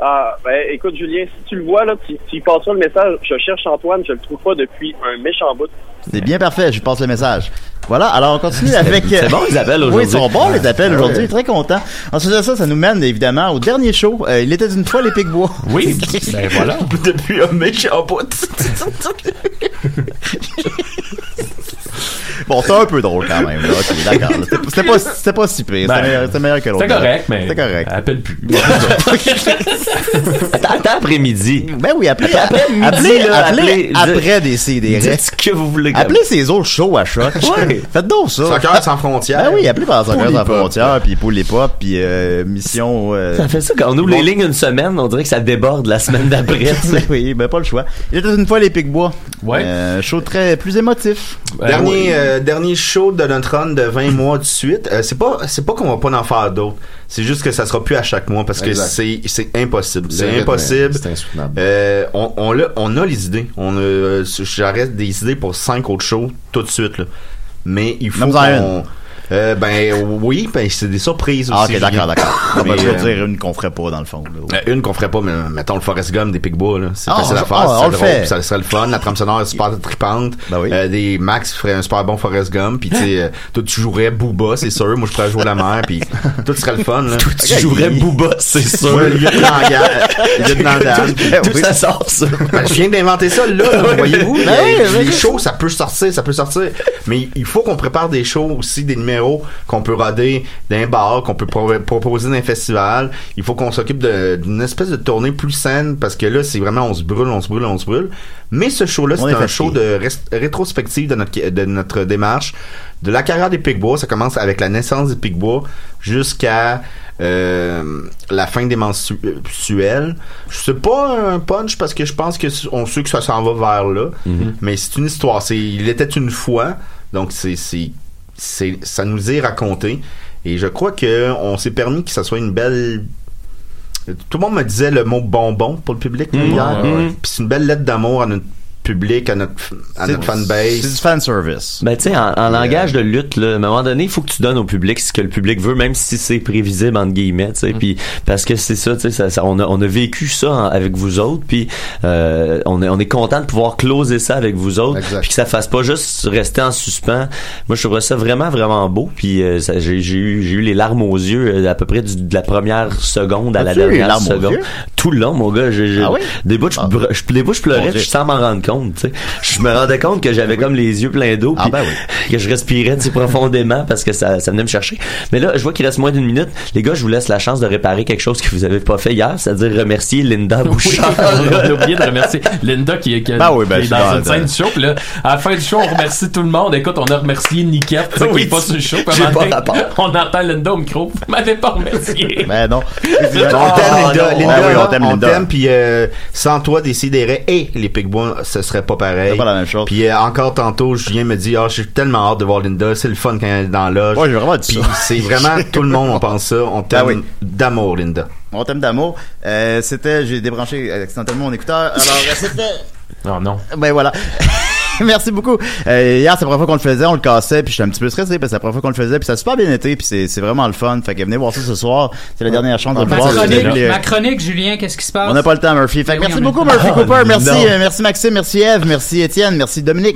Ah, ben, écoute, Julien, si tu le vois, là, tu, tu y passeras le message. Je cherche Antoine, je le trouve pas depuis un méchant bout. C'est bien parfait, je passe le message. Voilà, alors on continue avec... euh, C'est bon, les appels Oui, aujourd'hui. ils sont bons les appels Ah aujourd'hui, très content. Ensuite de ça, ça nous mène évidemment au dernier show. Euh, il était une fois les Picbois. Oui, ben voilà. depuis un méchant bout Bon, c'est un peu drôle quand même. Là. Ok, d'accord. C'était- pas, c'était pas si pire. C'était Ben, meilleur, c'était meilleur que l'autre. C'était correct, mais. C'était correct. Appelle plus. Attends, attends après-midi. Ben oui, appelez, Après midi, appelez, là, appelez appelez- après des CDR. Dites ce que vous voulez. Appelez ces autres shows à choc. Ouais. Faites donc ça. Soccer sans frontières Ben oui, appelez par Soccer sans frontières, puis pour les pop, puis euh, mission. euh, Ça fait ça quand on ouvre les lignes une semaine, on dirait que ça déborde la semaine d'après. tu sais. Ben oui, ben pas le choix. Il était une fois les Picbois. Ouais. Euh, show très plus émotif. dernier euh, dernier show de notre run de 20 mois de suite Euh, c'est pas c'est pas qu'on va pas en faire d'autres c'est juste que ça sera plus à chaque mois parce que c'est c'est impossible Le c'est impossible C'est insoutenable. Euh, on, on, l'a- on a les idées. On a, euh, j'arrête des idées pour cinq autres shows tout de suite, là. Mais il faut qu'on... Euh, ben oui, ben c'est des surprises Ah, aussi. ok, d'accord, d'accord. On va veux euh, dire une qu'on ferait pas dans le fond. là. euh, une qu'on ferait pas, mais mettons le Forest Gum des Picbois, là. C'est Ah, facile à faire, ah, c'est on le drôle, fait. puis ça serait le fun. La trame sonore est super tripante. Ben oui. Euh, des Max ferait un super bon Forest Gum, puis tu sais, toi tu jouerais Booba, c'est sûr. Moi je pourrais jouer la mer, puis tout serait le fun, là. Tu jouerais Booba, c'est sûr. Ouais, le lieutenant Dan. Tout Oui. ça sort, ça. Ben, je viens d'inventer ça là, voyez-vous. Ben Les- ben shows, ça peut sortir, ça peut sortir. Mais il faut qu'on prépare des shows aussi, des numéros qu'on peut roder d'un bar, qu'on peut pro- proposer d'un festival. Il faut qu'on s'occupe d'une espèce de tournée plus saine parce que là, c'est vraiment on se brûle, on se brûle, on se brûle. Mais ce show-là, c'est est un show de rétrospective de notre, de notre démarche. De la carrière des Picbois, ça commence avec la naissance des Picbois jusqu'à euh, la fin des mensuels. C'est pas un punch parce que je pense que on sait que ça s'en va vers là, mais c'est une histoire. C'est il était une fois, donc c'est c'est ça nous est raconté et je crois que on s'est permis que ça soit une belle tout le monde me disait le mot bonbon pour le public Mhm. hier. Puis c'est une belle lettre d'amour à notre public, à notre, à notre fanbase. C'est du fan service. Ben, tu sais, en, en langage de lutte, là, à un moment donné, il faut que tu donnes au public ce que le public veut, même si c'est prévisible, entre guillemets, tu sais, Mm. puis parce que c'est ça, tu sais, ça, ça- on, a, on a vécu ça en- avec vous autres, puis euh, on, est, on est content de pouvoir closer ça avec vous autres, puis que ça fasse pas juste rester en suspens. Moi, je trouve ça vraiment, vraiment beau, puis euh, ça- j'ai j'ai eu, j'ai eu les larmes aux yeux euh, à peu près du- de la première seconde à la dernière seconde. Tout le long, mon gars, j'ai j'ai- Ah oui? des bouts, je, br- je- des bouts, je pleurais, puis sans m'en rendre compte, tu sais. Je me rendais compte que j'avais comme les yeux pleins d'eau, Ah ben oui. que je respirais tu sais, profondément parce que ça, ça venait me chercher. Mais là, je vois qu'il reste moins d'une minute. Les gars, je vous laisse la chance de réparer quelque chose que vous avez pas fait hier, c'est-à-dire remercier Linda Bouchard. on a oublié de remercier Linda qui, qui, Ben oui, ben, qui est dans une scène du show. Puis là, à la fin du show, on remercie tout le monde. Écoute, on a remercié Niquette, qui est pas sur le show. Pas. On entend Linda au micro. Vous m'avez pas remercié. Ben non. On t'aime, Ah, Linda. non. Linda, Ah oui, on t'aime, on Linda. t'aime, puis euh, sans toi, Décideret et les Picbois, ce serait pas pareil. C'est pas la même chose. Puis euh, encore tantôt, Julien me dit, ah, j'ai tellement hâte de voir Linda. C'est le fun quand elle est dans la loge. Ouais, j'ai vraiment dit Puis ça. c'est vraiment tout le monde, on pense ça. On t'aime Ah oui. d'amour, Linda. Mon thème d'amour, euh, c'était, j'ai débranché accidentellement mon écouteur. Alors, euh, c'était, Non, non. ben voilà. Merci beaucoup. Euh, hier, c'est la première fois qu'on le faisait, on le cassait, puis j'étais un petit peu stressé parce que c'est la première fois qu'on le faisait, puis ça a super bien été, puis c'est, vraiment le fun. Fait que venez voir ça ce soir. C'est la dernière chance de le Ma voir. chronique, ma chronique, Julien, qu'est-ce qui se passe? On n'a pas le temps, Murphy. Fait que oui, merci beaucoup. Murphy Cooper. Merci, euh, merci Maxime, merci Eve, merci Étienne, merci Dominique.